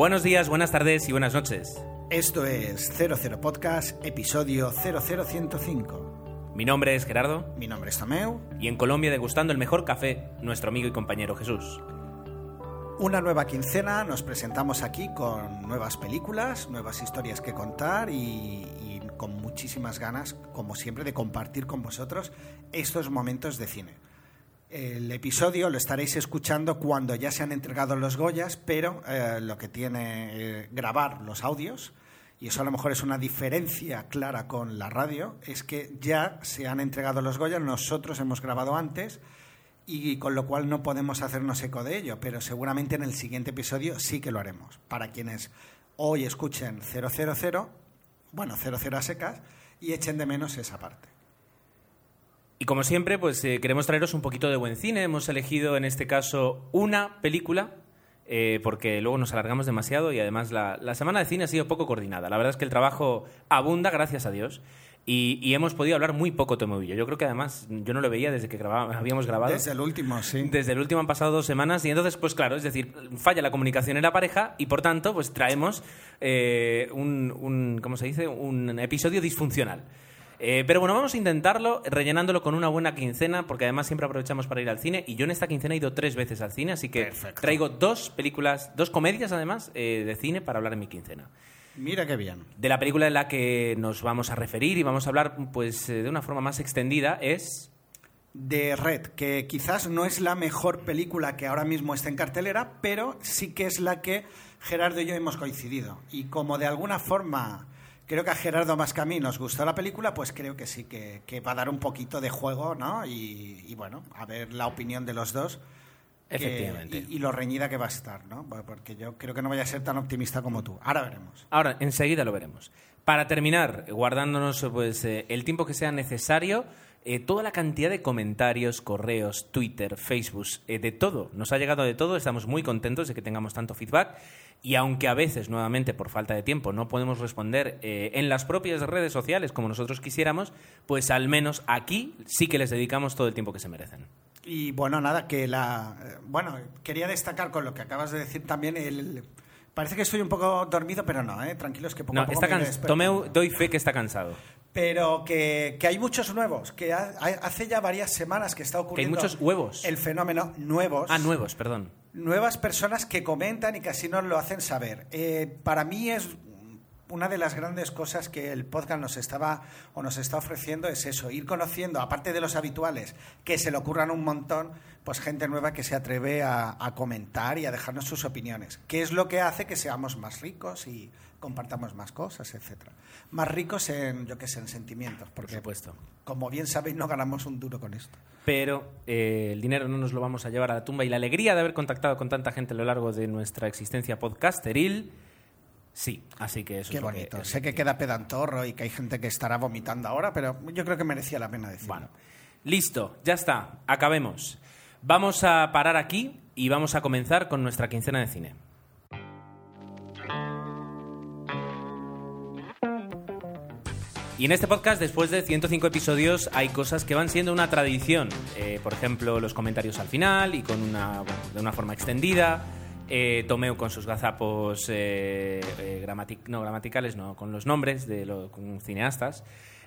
Buenos días, buenas tardes y buenas noches. Esto es 00 Podcast, episodio 00105. Mi nombre es Gerardo Mi nombre es Tomeu. y en Colombia degustando el mejor café, nuestro amigo y compañero Jesús. Una nueva quincena, nos presentamos aquí con nuevas películas, nuevas historias que contar y, y con muchísimas ganas, como siempre, de compartir con vosotros estos momentos de cine. El episodio lo estaréis escuchando cuando ya se han entregado los Goyas, pero eh, lo que tiene eh, grabar los audios, y eso a lo mejor es una diferencia clara con la radio, es que ya se han entregado los Goyas, nosotros hemos grabado antes, y con lo cual no podemos hacernos eco de ello, pero seguramente en el siguiente episodio sí que lo haremos. Para quienes hoy escuchen 000, bueno, 00 a secas, y echen de menos esa parte. Y como siempre, pues eh, queremos traeros un poquito de buen cine. Hemos elegido en este caso una película, eh, porque luego nos alargamos demasiado y además la, la semana de cine ha sido poco coordinada. La verdad es que el trabajo abunda, gracias a Dios. Y, y hemos podido hablar muy poco Tomo y yo. Yo creo que además yo no lo veía desde que grababa- habíamos grabado. Desde el último, sí. Desde el último han pasado dos semanas y entonces, pues claro, es decir, falla la comunicación en la pareja y por tanto, pues traemos eh, un, un, ¿cómo se dice? Un episodio disfuncional. Eh, pero bueno, vamos a intentarlo rellenándolo con una buena quincena, porque además siempre aprovechamos para ir al cine. Y yo en esta quincena he ido tres veces al cine, así que Perfecto. traigo dos películas, dos comedias además eh, de cine para hablar en mi quincena. Mira qué bien. De la película en la que nos vamos a referir y vamos a hablar pues eh, de una forma más extendida es de Red, que quizás no es la mejor película que ahora mismo está en cartelera, pero sí que es la que Gerardo y yo hemos coincidido. Y como de alguna forma creo que a Gerardo más que a mí nos gustó la película, pues creo que sí que, que va a dar un poquito de juego, ¿no? Y, y bueno, a ver la opinión de los dos. que- Efectivamente. y, y lo reñida que va a estar, ¿no? Porque yo creo que no vaya a ser tan optimista como tú. Ahora veremos. Ahora, enseguida lo veremos. Para terminar, guardándonos pues, eh, el tiempo que sea necesario, eh, toda la cantidad de comentarios, correos, Twitter, Facebook, eh, de todo. Nos ha llegado de todo, estamos muy contentos de que tengamos tanto feedback. Y aunque a veces, nuevamente, por falta de tiempo, no podemos responder eh, en las propias redes sociales como nosotros quisiéramos, pues al menos aquí sí que les dedicamos todo el tiempo que se merecen. Y bueno, nada, que la. Bueno, quería destacar con lo que acabas de decir también el. Parece que estoy un poco dormido, pero no, ¿eh? Tranquilos que poco No, a poco está me. Tomeu, doy fe que está cansado. Pero que, que hay muchos nuevos, que ha- ha- hace ya varias semanas que está Que hay ocurriendo muchos huevos. el fenómeno nuevos. Ah, nuevos, perdón. nuevas personas que comentan y que así nos lo hacen saber. Eh, para mí es una de las grandes cosas que el podcast nos estaba o nos está ofreciendo es eso, ir conociendo, aparte de los habituales, que se le ocurran un montón, pues gente nueva que se atreve a, a comentar y a dejarnos sus opiniones, que es lo que hace que seamos más ricos y compartamos más cosas, etcétera. Más ricos en, yo qué sé, en sentimientos, Por porque supuesto. como bien sabéis no ganamos un duro con esto. pero eh, el dinero no nos lo vamos a llevar a la tumba y la alegría de haber contactado con tanta gente a lo largo de nuestra existencia podcasteril, sí. Así que eso Qué es lo que- bonito. sé que queda pedantorro y que hay gente que estará vomitando ahora, pero yo creo que merecía la pena decirlo. Bueno, listo, ya está, acabemos. Vamos a parar aquí y vamos a comenzar con nuestra quincena de cine. Y en este podcast, después de 105 episodios, hay cosas que van siendo una tradición. Eh, por ejemplo, los comentarios al final y con una, de una forma extendida. Eh, Tomeu con sus gazapos eh, eh, gramaticales, no, con los nombres de los cineastas.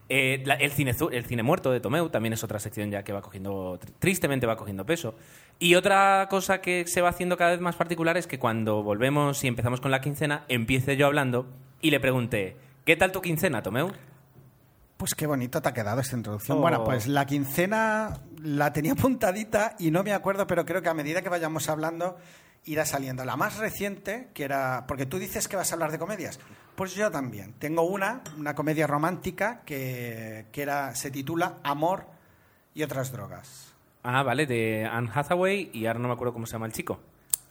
El, cine, el cine muerto de Tomeu también es otra sección ya que va cogiendo, tr- tristemente va cogiendo peso. Y otra cosa que se va haciendo cada vez más particular es que cuando volvemos y empezamos con la quincena, empiece yo hablando y le pregunté, ¿qué tal tu quincena, Tomeu? Pues qué bonito te ha quedado esta introducción. Oh. Bueno, pues la quincena la tenía apuntadita y no me acuerdo, pero creo que a medida que vayamos hablando irá saliendo. La más reciente, que era... Porque tú dices que vas a hablar de comedias. Pues yo también. Tengo una, una comedia romántica que, que era, se titula Amor y otras drogas. Ah, vale, de Anne Hathaway y ahora no me acuerdo cómo se llama el chico.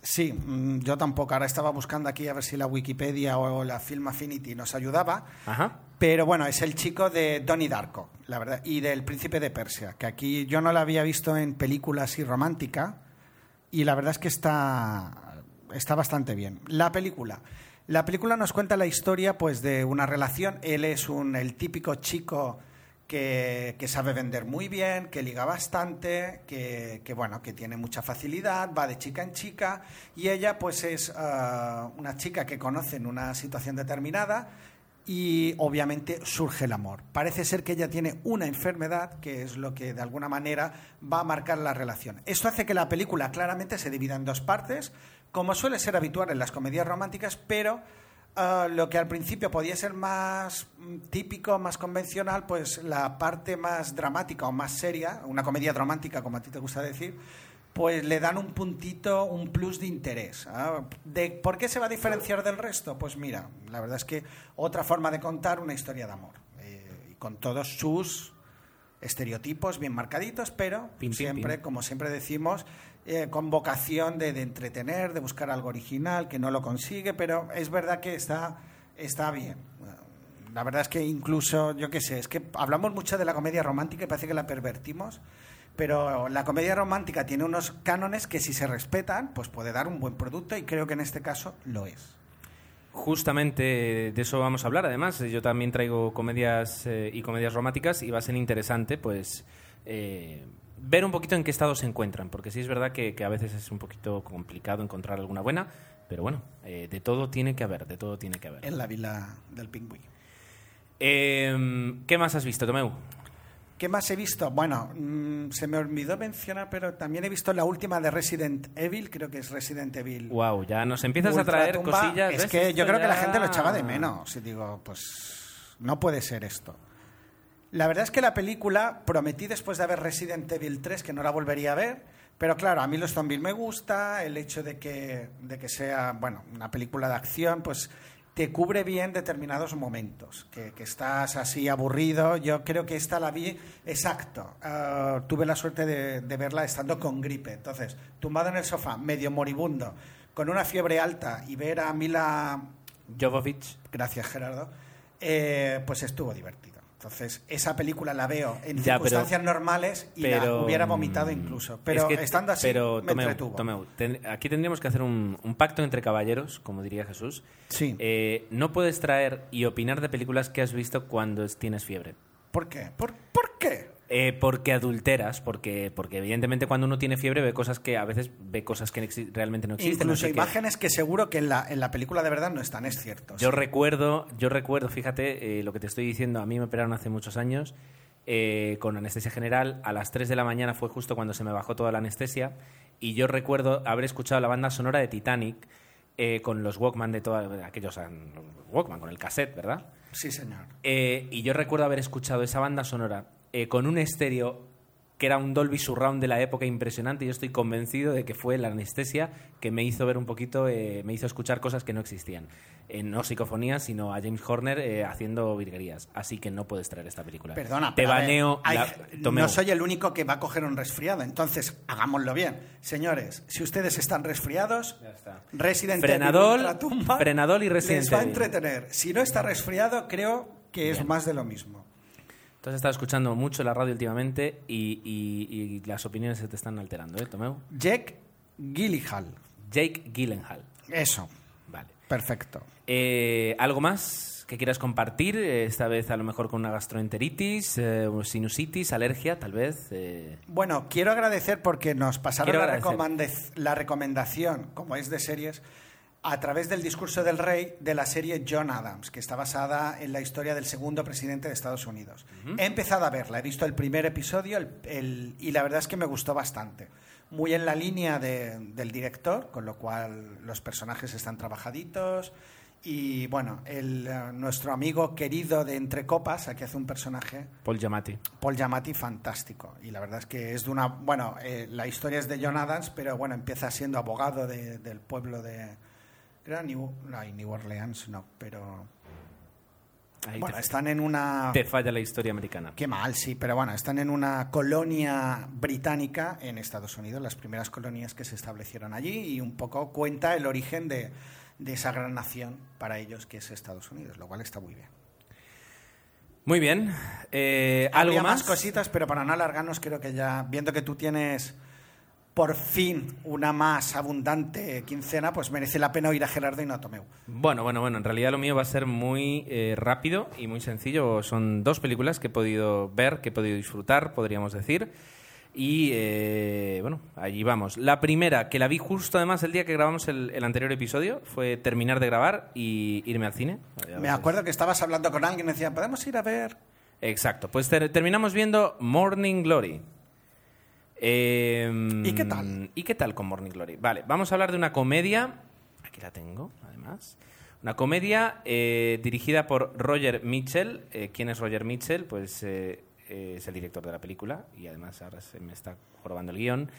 Sí, mm, yo tampoco. Ahora estaba buscando aquí a ver si la Wikipedia o la Film Affinity nos ayudaba. Ajá. Pero bueno, es el chico de Donnie Darko, la verdad, y del Príncipe de Persia, que aquí yo no la había visto en películas así romántica, y la verdad es que está, está bastante bien. La película. La película nos cuenta la historia pues de una relación. Él es un, el típico chico que, que sabe vender muy bien, que liga bastante, que, que, bueno, que tiene mucha facilidad, va de chica en chica y ella pues es ah, una chica que conoce en una situación determinada y obviamente surge el amor. Parece ser que ella tiene una enfermedad que es lo que de alguna manera va a marcar la relación. Esto hace que la película claramente se divida en dos partes, como suele ser habitual en las comedias románticas, pero uh, lo que al principio podía ser más mm, típico, más convencional, pues la parte más dramática o más seria, una comedia romántica como a ti te gusta decir, pues le dan un puntito, un plus de interés. ¿ah? ¿De ¿Por qué se va a diferenciar del resto? Pues mira, la verdad es que otra forma de contar una historia de amor, eh, con todos sus estereotipos bien marcaditos, pero siempre, como siempre decimos, eh, con vocación de, de, entretener, de buscar algo original, que no lo consigue, pero es verdad que está, está bien. La verdad es que incluso, yo qué sé, es que hablamos mucho de la comedia romántica y parece que la pervertimos pero la comedia romántica tiene unos cánones que si se respetan, pues puede dar un buen producto y creo que en este caso lo es. Justamente de eso vamos a hablar. Además, yo también traigo comedias eh, y comedias románticas y va a ser interesante, pues, eh, ver un poquito en qué estado se encuentran, porque sí es verdad que, que, a veces es un poquito complicado encontrar alguna buena, pero bueno, eh, de todo tiene que haber, de todo tiene que haber. En la vila del pingüino. Em, ¿Qué más has visto, Tomeu? ¿Qué más he visto? Bueno, mmm, se me olvidó mencionar, pero también he visto la última de Resident Evil, creo que es Resident Evil. Wow, ya nos empiezas a traer Tumba. cosillas. Es que yo creo ya... que la gente lo echaba de menos. Y digo, pues no puede ser esto. La verdad es que la película prometí después de ver Resident Evil 3 que no la volvería a ver, pero claro, a mí los zombies me gusta, el hecho de que, de que sea, bueno, una película de acción, pues te cubre bien determinados momentos, que, que, estás así aburrido. Yo creo que esta la vi exacto. Uh, tuve la suerte de, de, verla estando con gripe. Entonces, tumbado en el sofá, medio moribundo, con una fiebre alta y ver a Mila Jovovich, gracias Gerardo, eh, pues estuvo divertido. Entonces, esa película la veo en ya, circunstancias pero, normales y pero, la hubiera vomitado incluso. Pero es que, estando así, pero, me Tomeu, entretuvo. Tomeu, ten, aquí tendríamos que hacer un, un, pacto entre caballeros, como diría Jesús. Sí. Eh, no puedes traer y opinar de películas que has visto cuando tienes fiebre. ¿Por qué? ¿Por, por qué? Eh, porque adulteras, porque, porque evidentemente cuando uno tiene fiebre ve cosas que a veces ve cosas que realmente no existen. Incluso no sé imágenes que... que... seguro que en la, en la película de verdad no están, es cierto. Yo sí. recuerdo, yo recuerdo, fíjate, eh, lo que te estoy diciendo, a mí me operaron hace muchos años eh, con anestesia general. A las 3 de la mañana fue justo cuando se me bajó toda la anestesia y yo recuerdo haber escuchado la banda sonora de Titanic eh, con los Walkman de todos aquellos Walkman, con el cassette, ¿verdad? Sí, señor. Eh, y yo recuerdo haber escuchado esa banda sonora eh, con un estéreo que era un Dolby Surround de la época impresionante y yo estoy convencido de que fue la anestesia que me hizo ver un poquito, eh, me hizo escuchar cosas que no existían. Eh, no psicofonías, sino a James Horner eh, haciendo virguerías. Así que no puedes traer esta película. Perdona, te baneo. Ver, hay, no soy el único que va a coger un resfriado, entonces hagámoslo bien. Señores, si ustedes están resfriados, Resident Frenadol, Evil tumba, Frenadol y Resident les va a entretener. Si no está resfriado, creo que es más de lo mismo. Tú has estado escuchando mucho la radio últimamente y, y, y las opiniones se te están alterando, ¿eh, Tomeu? Jake Gyllenhaal. Jake Gyllenhaal. Eso. Vale. Perfecto. Eh, ¿Algo más que quieras compartir? Esta vez a lo mejor con una gastroenteritis, eh, sinusitis, alergia, tal vez. Eh... Bueno, quiero agradecer porque nos pasaron la recomendación, como es de series, a través del discurso del rey de la serie John Adams, que está basada en la historia del segundo presidente de Estados Unidos. Uh -huh. He empezado a verla, he visto el primer episodio el, el, y la verdad es que me gustó bastante. Muy en la línea de, del director, con lo cual los personajes están trabajaditos. Y bueno, el, uh, nuestro amigo querido de Entre Copas, aquí hace un personaje. Paul Giamatti. Paul Giamatti, fantástico. Y la verdad es que es de una. Bueno, eh, la historia es de John Adams, pero bueno, empieza siendo abogado de, del pueblo de Creo New, no, New Orleans, no, pero... Ahí bueno, están en una... Te falla la historia americana. Qué mal, sí, pero bueno, están en una colonia británica en Estados Unidos, las primeras colonias que se establecieron allí, y un poco cuenta el origen de, de esa gran nación para ellos que es Estados Unidos, lo cual está muy bien. Muy bien. Eh, ¿Algo más? más cositas, pero para no alargarnos, creo que ya, viendo que tú tienes por fin una más abundante quincena, pues merece la pena oír a Gerardo y no a Tomeu. Bueno, bueno, bueno, en realidad lo mío va a ser muy eh, rápido y muy sencillo. Son dos películas que he podido ver, que he podido disfrutar, podríamos decir. Y eh, bueno, allí vamos. La primera, que la vi justo además el día que grabamos el, el anterior episodio, fue terminar de grabar y irme al cine. Me acuerdo que estabas hablando con alguien y decía, ¿podemos ir a ver? Exacto, pues ter- terminamos viendo Morning Glory. Eh, ¿Y qué tal? ¿Y qué tal con Morning Glory? Vale, vamos a hablar de una comedia. Aquí la tengo, además. Una comedia eh, dirigida por Roger Mitchell. Eh, ¿Quién es Roger Mitchell? Pues eh, eh, es el director de la película y además ahora se me está jorobando el guion.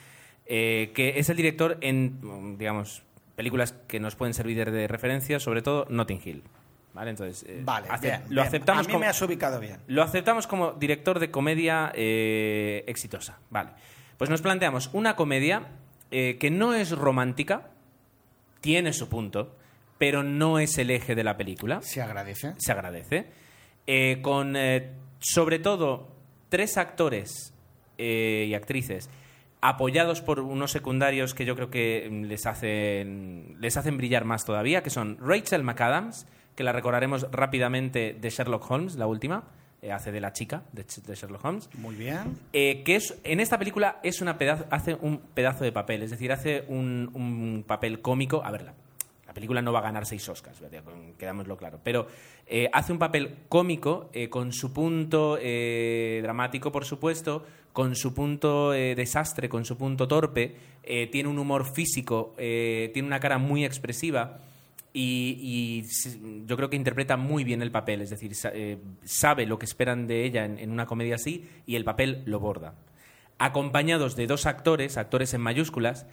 Que es el director en, digamos, películas que nos pueden servir de referencia, sobre todo Notting Hill. ¿Vale? Entonces, eh, Vale, bien, lo bien. aceptamos A mí como- me has ubicado bien. lo aceptamos como director de comedia eh, exitosa. Vale. Pues nos planteamos una comedia eh, que no es romántica, tiene su punto, pero no es el eje de la película. Se agradece. Se agradece. Eh, con, eh, sobre todo, tres actores y actrices apoyados por unos secundarios que yo creo que mm, les hacen, les hacen brillar más todavía, que son Rachel McAdams, que la recordaremos rápidamente de Sherlock Holmes, la última, hace de la chica de, de Sherlock Holmes. Muy bien. Eh, que es, en esta película es una pedazo, hace un pedazo de papel, es decir, hace un, un papel cómico. A ver, la, la película no va a ganar seis Oscars, quedámoslo claro, pero eh, hace un papel cómico eh, con su punto eh, dramático, por supuesto, con su punto eh, desastre, con su punto torpe, eh, tiene un humor físico, eh, tiene una cara muy expresiva. Y, yo creo que interpreta muy bien el papel, es decir, eh, sabe lo que esperan de ella en, una comedia así y el papel lo borda. Acompañados de dos actores, actores en mayúsculas,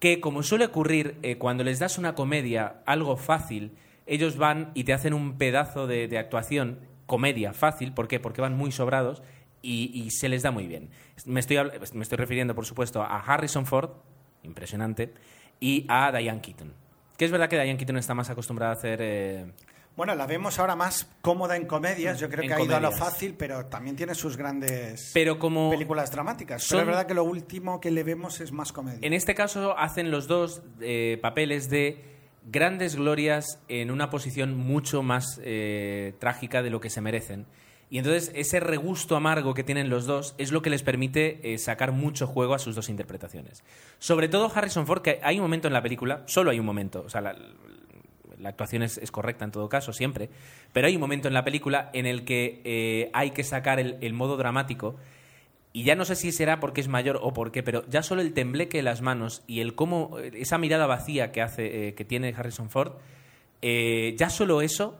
que como suele ocurrir eh, cuando les das una comedia algo fácil, ellos van y te hacen un pedazo de, actuación, comedia fácil, ¿por qué? Porque van muy sobrados y, se les da muy bien. Me estoy, me estoy refiriendo, por supuesto, a Harrison Ford, impresionante, y a Diane Keaton. Que es verdad que Diane Keaton está más acostumbrada a hacer... eh, Bueno, la vemos ahora más cómoda en comedias. Yo creo En que ha ido a lo fácil, pero también tiene sus grandes pero como... películas dramáticas. son- Pero es verdad que lo último que le vemos es más comedia. En este caso hacen los dos eh, papeles de grandes glorias en una posición mucho más eh, trágica de lo que se merecen. Y entonces ese regusto amargo que tienen los dos es lo que les permite eh, sacar mucho juego a sus dos interpretaciones. Sobre todo Harrison Ford, que hay un momento en la película, solo hay un momento, o sea, la, actuación es, correcta en todo caso, siempre, pero hay un momento en la película en el que eh, hay que sacar el, modo dramático y ya no sé si será porque es mayor o por qué, pero ya solo el tembleque de las manos y el cómo esa mirada vacía que hace eh, que tiene Harrison Ford, eh, ya solo eso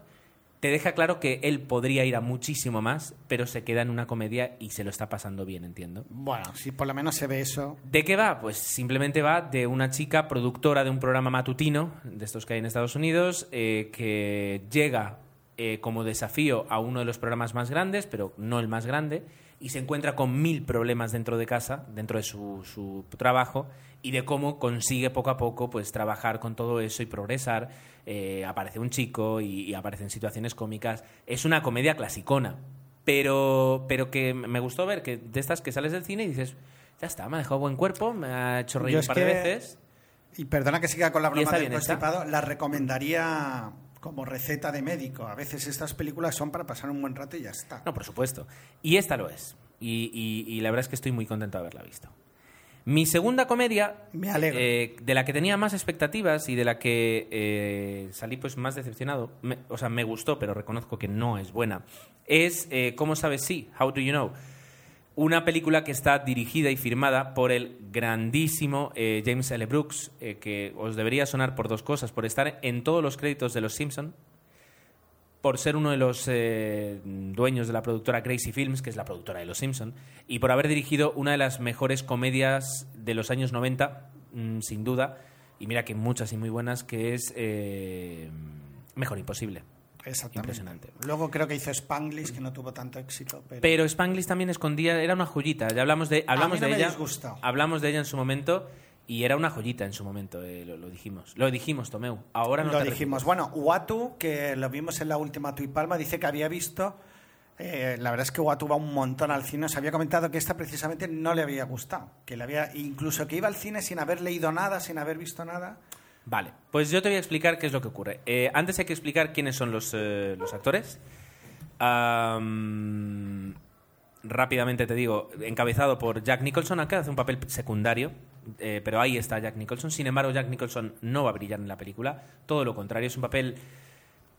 te deja claro que él podría ir a muchísimo más, pero se queda en una comedia y se lo está pasando bien, entiendo. Bueno, si por lo menos se ve eso. ¿De qué va? Pues simplemente va de una chica productora de un programa matutino, de estos que hay en Estados Unidos, eh, que llega eh, como desafío a uno de los programas más grandes, pero no el más grande, y se encuentra con mil problemas dentro de casa, dentro de su, su trabajo, y de cómo consigue poco a poco pues trabajar con todo eso y progresar. Eh, aparece un chico y, y aparecen situaciones cómicas. Es una comedia clasicona, pero, pero que me gustó ver que de estas que sales del cine y dices, ya está, me ha dejado buen cuerpo, me ha hecho reír un par de veces. Y perdona que siga con la broma del constipado, la recomendaría como receta de médico. A veces estas películas son para pasar un buen rato y ya está. No, por supuesto. Y esta lo es. Y, y- y la verdad es que estoy muy contento de haberla visto. Mi segunda comedia, Me alegro. eh, de la que tenía más expectativas y de la que eh, salí pues más decepcionado, me- o sea, me gustó, pero reconozco que no es buena, es eh, ¿Cómo sabes sí? How do you know? Una película que está dirigida y firmada por el grandísimo eh, James L. Brooks, eh, que os debería sonar por dos cosas, por estar en todos los créditos de Los Simpson, por ser uno de los eh, dueños de la productora Crazy Films, que es la productora de Los Simpson, y por haber dirigido una de las mejores comedias de los años 90, mm, sin duda, y mira que muchas y muy buenas, que es eh, Mejor Imposible. Exactamente. Impresionante. Luego creo que hizo Spanglish, que no tuvo tanto éxito. Pero, Pero Spanglish también escondía, era una joyita. Ya hablamos de, hablamos mí no de me ella. disgustó. Hablamos de ella en su momento y era una joyita en su momento, eh, lo, lo dijimos. Lo dijimos, Tomeu. Ahora no lo te dijimos. Bueno, Uatu, que lo vimos en la última Tuipalma, dice que había visto Eh, la verdad es que Watu va un montón al cine. Os había comentado que esta precisamente no le había gustado. Que le había, incluso que iba al cine sin haber leído nada, sin haber visto nada. Vale, pues yo te voy a explicar qué es lo que ocurre. Eh, antes hay que explicar quiénes son los, eh, los actores. Am, rápidamente te digo, encabezado por Jack Nicholson, acá hace un papel secundario, eh, pero ahí está Jack Nicholson. Sin embargo, Jack Nicholson no va a brillar en la película, todo lo contrario, es un papel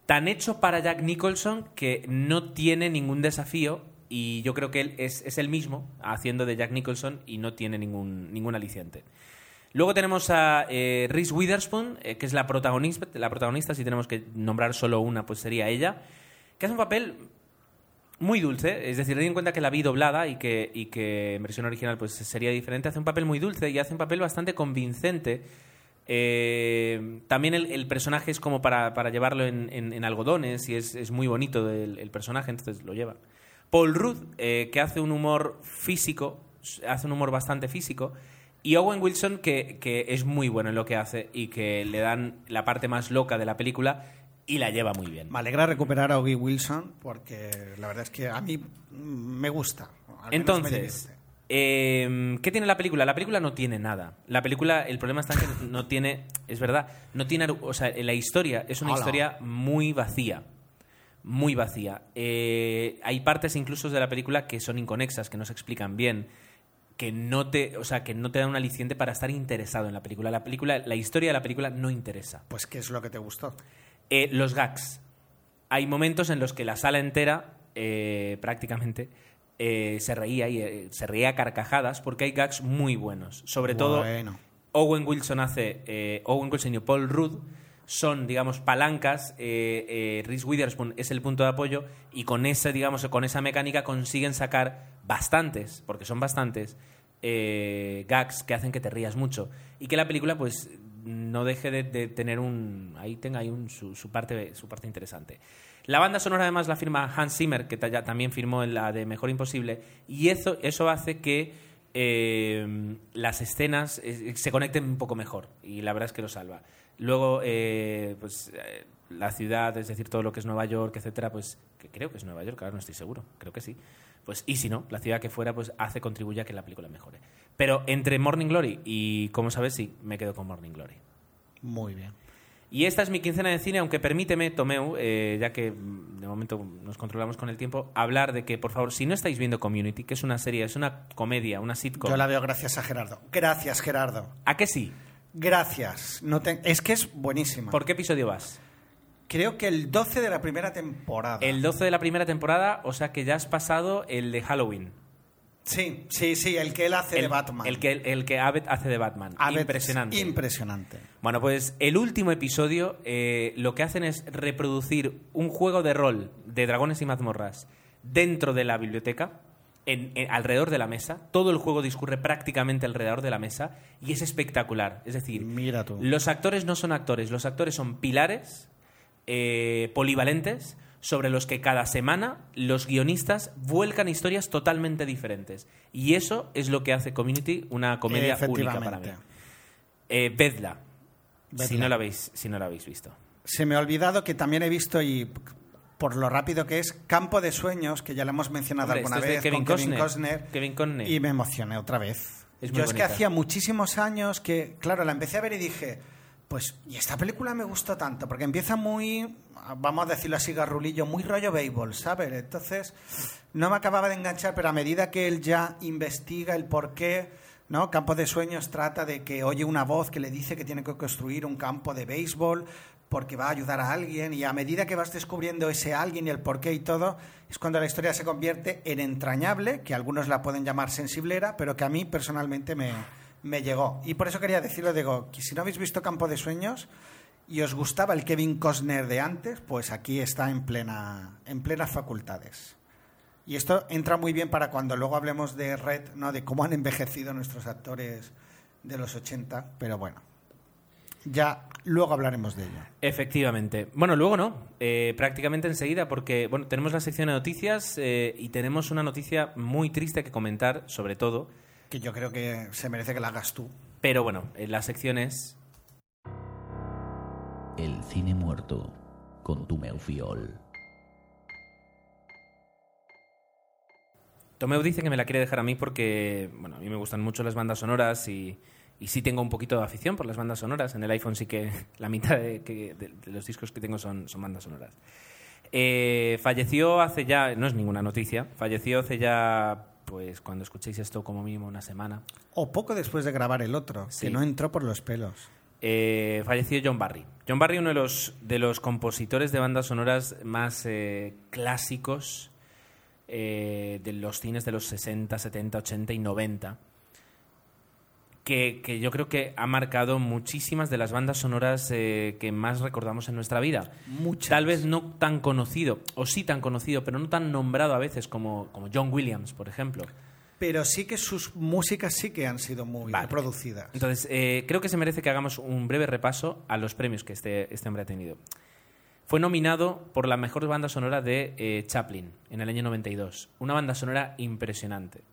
tan hecho para Jack Nicholson que no tiene ningún desafío y yo creo que él es, es el mismo haciendo de Jack Nicholson y no tiene ningún, ningún aliciente. Luego tenemos a eh, Reese Witherspoon, eh, que es la protagonista, la protagonista, si tenemos que nombrar solo una, pues sería ella, que hace un papel muy dulce, es decir, ten en cuenta que la vi doblada y que, y que en versión original pues sería diferente, hace un papel muy dulce y hace un papel bastante convincente. Eh, también el, personaje es como para, para llevarlo en, en- algodones y es, es muy bonito el, el personaje, entonces lo lleva. Paul Rudd, eh, que hace un humor físico, hace un humor bastante físico, y Owen Wilson, que, que es muy bueno en lo que hace y que le dan la parte más loca de la película y la lleva muy bien. Me alegra recuperar a Ogie Wilson porque la verdad es que a mí me gusta. me Entonces, divierte. eh, ¿qué tiene la película? La película no tiene nada. La película, el problema está en que no tiene, es verdad, no tiene, o sea, la historia es una Hola. historia muy vacía. Muy vacía. Eh, hay partes incluso de la película que son inconexas, que no se explican bien, que no te, o sea, que no te dan un aliciente para estar interesado en la película. La película, la historia de la película no interesa. Pues, ¿qué es lo que te gustó? Eh, los gags. Hay momentos en los que la sala entera, eh, prácticamente, eh, se reía y se reía a carcajadas porque hay gags muy buenos. Sobre todo. Owen Wilson hace. Owen Wilson y Paul Rudd son, digamos, palancas. Reese Witherspoon es el punto de apoyo y con esa, digamos, con esa mecánica consiguen sacar bastantes, porque son bastantes, gags que hacen que te rías mucho y que la película, pues, no deje de, de tener un. Ahí tenga ahí un- su, su parte, su parte interesante. La banda sonora además la firma Hans Zimmer, que también firmó en la de Mejor Imposible, y eso, eso hace que eh, las escenas eh, se conecten un poco mejor, y la verdad es que lo salva. Luego, eh, pues eh, la ciudad, es decir, todo lo que es Nueva York, etcétera, pues que creo que es Nueva York, ahora no estoy seguro, creo que sí. Pues, y si no, la ciudad que fuera, pues hace, contribuye a que la película mejore. Pero entre Morning Glory y, como sabes, sí, me quedo con Morning Glory. Muy bien. Y esta es mi quincena de cine, aunque permíteme, Tomeu, eh, ya que mm, de momento nos controlamos con el tiempo, hablar de que, por favor, si no estáis viendo Community, que es una serie, es una comedia, una sitcom. Yo la veo gracias a Gerardo. Gracias, Gerardo. ¿A qué sí? Gracias. No te- Es que es buenísima. ¿Por qué episodio vas? Creo que el 12 de la primera temporada. El 12 de la primera temporada, o sea que ya has pasado el de Halloween. Sí, sí, sí, el que él hace de Batman. El que, el que Abbott hace de Batman. Abbott, Impresionante. Impresionante. Bueno, pues el último episodio eh, lo que hacen es reproducir un juego de rol de dragones y mazmorras dentro de la biblioteca, en- en- alrededor de la mesa. Todo el juego discurre prácticamente alrededor de la mesa y es espectacular. Es decir, Mira tú. los actores no son actores, los actores son pilares eh, polivalentes sobre los que cada semana los guionistas vuelcan historias totalmente diferentes. Y eso es lo que hace Community una comedia única para mí. Eh, vedla, Si no, la habéis, si no la habéis visto. Se me ha olvidado que también he visto y por lo rápido que es Campo de Sueños, que ya lo hemos mencionado Hombre, alguna esto es de vez Kevin con. Kevin Costner. Kevin Costner. Y me emocioné otra vez. Es Yo es que hacía muchísimos años que, claro, la empecé a ver y dije, pues, y esta película me gustó tanto, porque empieza muy, vamos a decirlo así, garrulillo, muy rollo béisbol, ¿sabes? Entonces, no me acababa de enganchar, pero a medida que él ya investiga el por qué, ¿no? Campo de Sueños trata de que oye una voz que le dice que tiene que construir un campo de béisbol porque va a ayudar a alguien y a medida que vas descubriendo ese alguien y el porqué y todo, es cuando la historia se convierte en entrañable, que algunos la pueden llamar sensiblera, pero que a mí personalmente me, me llegó. Y por eso quería decirlo, digo, que si no habéis visto Campo de Sueños y os gustaba el Kevin Costner de antes, pues aquí está en, plena, en plenas facultades. Y esto entra muy bien para cuando luego hablemos de Red, ¿no? de cómo han envejecido nuestros actores de los 80, pero bueno, ya luego hablaremos de ello. Efectivamente. Bueno, luego no. Eh, prácticamente enseguida, porque bueno, tenemos la sección de noticias eh, y tenemos una noticia muy triste que comentar, sobre todo. Que yo creo que se merece que la hagas tú. Pero bueno, en la sección es. El cine muerto con tu Meufiol. Tomeu dice que me la quiere dejar a mí porque, bueno, a mí me gustan mucho las bandas sonoras y, y sí tengo un poquito de afición por las bandas sonoras. En el iPhone sí que la mitad de, que- de- de los discos que tengo son, son bandas sonoras. Eh, falleció hace ya, no es ninguna noticia, falleció hace ya, pues cuando escuchéis esto como mínimo una semana. O poco después de grabar el otro, Sí. que no entró por los pelos. Eh, falleció John Barry. John Barry, uno de los, de los compositores de bandas sonoras más eh, clásicos eh, de los cines de los 60, 70, 80 y 90. Que, que yo creo que ha marcado muchísimas de las bandas sonoras eh, que más recordamos en nuestra vida. Muchas. Tal vez no tan conocido, o sí tan conocido, pero no tan nombrado a veces como, como John Williams, por ejemplo. Pero sí que sus músicas sí que han sido muy Vale. producidas. Entonces, eh, creo que se merece que hagamos un breve repaso a los premios que este, este hombre ha tenido. Fue nominado por la mejor banda sonora de eh, Chaplin en el año 92. Una banda sonora impresionante.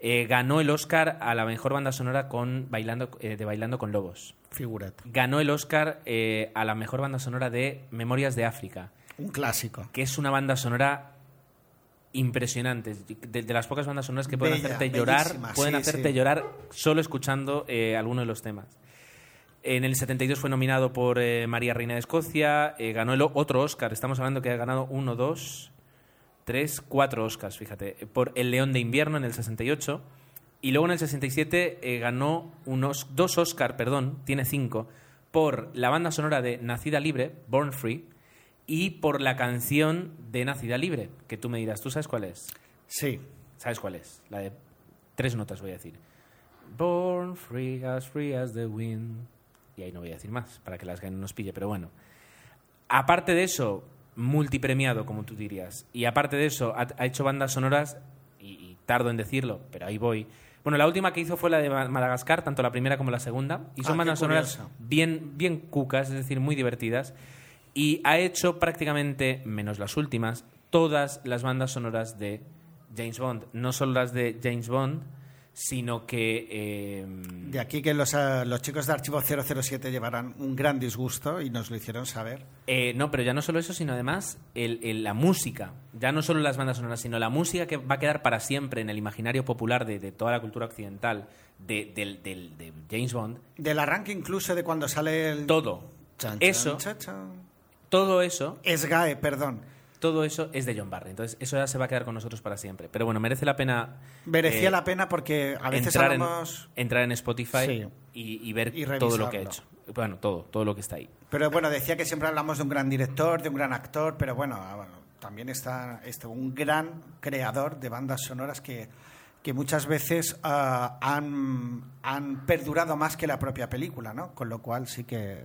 Eh, ganó el Oscar a la mejor banda sonora con Bailando, eh, de Bailando con Lobos. Figúrate. Ganó el Oscar eh, a la mejor banda sonora de Memorias de África, Un clásico. que es una banda sonora impresionante. De, de las pocas bandas sonoras que pueden Bella, hacerte llorar, pueden sí, hacerte sí. llorar solo escuchando alguno de los temas. En el 72 fue nominado por María Reina de Escocia, ganó el otro Oscar, estamos hablando que ha ganado uno, dos, tres, cuatro Oscars, fíjate, por El León de Invierno en el 68, y luego en el 67 eh, ganó unos dos Oscar, perdón, tiene cinco, por la banda sonora de Nacida Libre, Born Free, y por la canción de Nacida Libre, que tú me dirás, ¿tú sabes cuál es? Sí. ¿Sabes cuál es? La de tres notas voy a decir. Born free as free as the wind. Y ahí no voy a decir más, para que las no nos pille, pero bueno. Aparte de eso, multipremiado, como tú dirías. Y aparte de eso, ha, ha hecho bandas sonoras, y, y tardo en decirlo, pero ahí voy. Bueno, la última que hizo fue la de Ma- Madagascar, tanto la primera como la segunda. Y son Ah, bandas sonoras bien, bien cucas, es decir, muy divertidas. Y ha hecho prácticamente, menos las últimas, todas las bandas sonoras de James Bond. No solo las de James Bond, sino que... eh, De aquí que los, ah, los chicos de Archivo 007 llevarán un gran disgusto y nos lo hicieron saber. eh, no, pero ya no solo eso, sino además el- el- la música. Ya no solo las bandas sonoras, sino la música que va a quedar para siempre en el imaginario popular de, de toda la cultura occidental de, del- del- de James Bond. Del arranque incluso de cuando sale el... Todo. Chan, chan, Eso, chan. todo eso Es GAE, perdón. Todo eso es de John Barry. Entonces, eso ya se va a quedar con nosotros para siempre. Pero bueno, merece la pena. Merecía eh, la pena porque a veces entrar, en, hablamos... entrar en Spotify Sí. y, y ver Y todo lo que ha hecho. Bueno, todo, todo lo que está ahí. Pero bueno, decía que siempre hablamos de un gran director, de un gran actor, pero bueno, ah, también está este, un gran creador de bandas sonoras que, que muchas veces ah, han, han perdurado más que la propia película, ¿no? Con lo cual sí que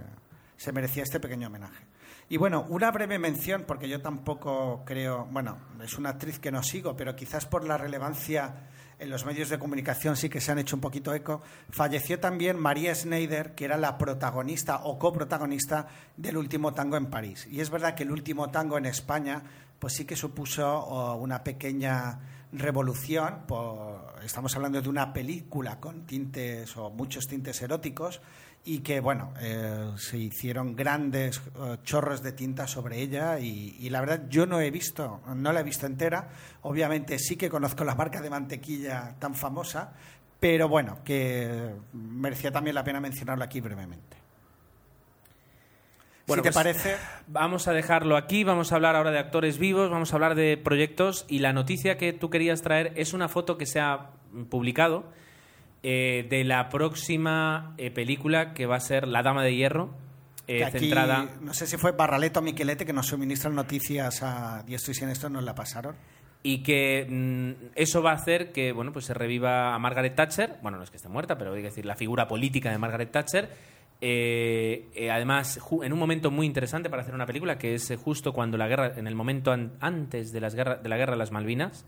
se merecía este pequeño homenaje. Y bueno, una breve mención, porque yo tampoco creo, bueno, es una actriz que no sigo, pero quizás por la relevancia en los medios de comunicación sí que se han hecho un poquito eco. Falleció también María Schneider, que era la protagonista o coprotagonista del último tango en París. Y es verdad que el último tango en España, pues sí que supuso oh, una pequeña revolución. estamos hablando de una película con tintes o muchos tintes eróticos y que, bueno, eh, se hicieron grandes eh, chorros de tinta sobre ella y, y la verdad yo no he visto, no la he visto entera. Obviamente sí que conozco la marca de mantequilla tan famosa, pero bueno, que merecía también la pena mencionarlo aquí brevemente. Bueno, si te pues, parece, Vamos a dejarlo aquí, vamos a hablar ahora de actores vivos, vamos a hablar de proyectos y la noticia que tú querías traer es una foto que se ha publicado eh, de la próxima eh, película que va a ser La Dama de Hierro, eh, que aquí, centrada... no sé si fue Barraleto o Miquelete que nos suministran noticias a Diestro y Siniestro, nos la pasaron. y que mm, eso va a hacer que bueno pues se reviva a Margaret Thatcher bueno no es que esté muerta pero hay que decir la figura política de Margaret Thatcher eh, eh, además en un momento muy interesante para hacer una película que es eh, justo cuando la guerra en el momento an- antes de las guerra, de la guerra de las Malvinas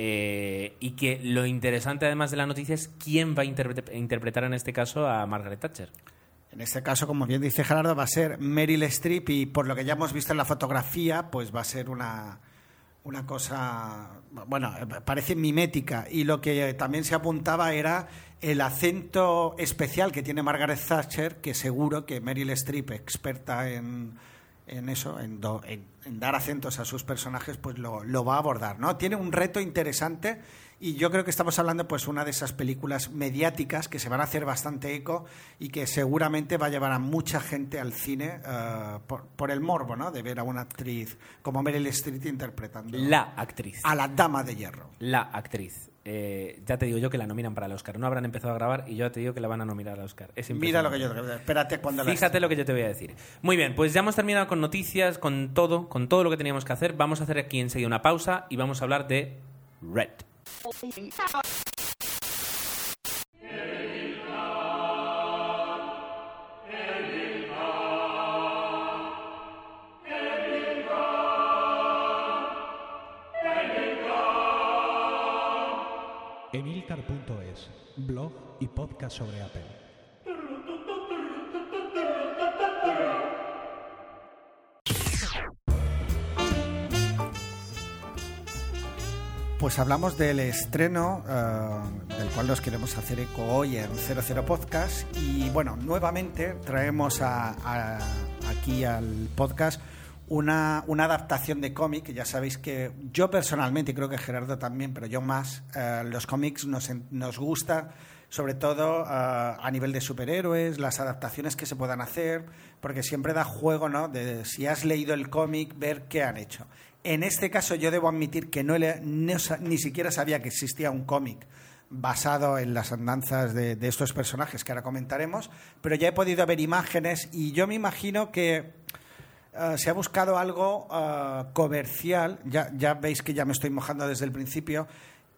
eh, y que lo interesante además de la noticia es quién va a interpre- interpretar en este caso a Margaret Thatcher En este caso, como bien dice Gerardo, va a ser Meryl Streep y por lo que ya hemos visto en la fotografía, pues va a ser una, una cosa, bueno, parece mimética. Y lo que también se apuntaba era el acento especial que tiene Margaret Thatcher, que seguro que Meryl Streep, experta en, en eso, en, dar acentos a sus personajes, pues lo, lo, va a abordar, ¿no? Tiene un reto interesante y yo creo que estamos hablando pues una de esas películas mediáticas que se van a hacer bastante eco y que seguramente va a llevar a mucha gente al cine eh, por, el morbo, ¿no? De ver a una actriz como Meryl Streep interpretando la actriz a la dama de hierro. La actriz. Eh, ya te digo yo que la nominan para el Oscar. No habrán empezado a grabar y yo te digo que la van a nominar al Oscar. Mira lo que yo te Espérate cuando Fíjate lo que yo te voy a decir. Muy bien, pues ya hemos terminado con noticias, con todo, con todo lo que teníamos que hacer. Vamos a hacer aquí enseguida una pausa y vamos a hablar de Red. Emilcar.es, blog y podcast sobre Apple. Pues hablamos del estreno eh, del cual nos queremos hacer eco hoy en 00 Podcast y bueno, nuevamente traemos aquí al podcast una, adaptación de cómic. Ya sabéis que yo personalmente, y creo que Gerardo también, pero yo más, eh, los cómics nos, nos gusta sobre todo eh, a nivel de superhéroes, las adaptaciones que se puedan hacer, porque siempre da juego, ¿no? De si has leído el cómic, ver qué han hecho. En este caso yo debo admitir que no, ni siquiera sabía que existía un cómic basado en las andanzas de, estos personajes que ahora comentaremos, pero ya he podido ver imágenes y yo me imagino que eh, se ha buscado algo eh, comercial, ya, ya veis que ya me estoy mojando desde el principio,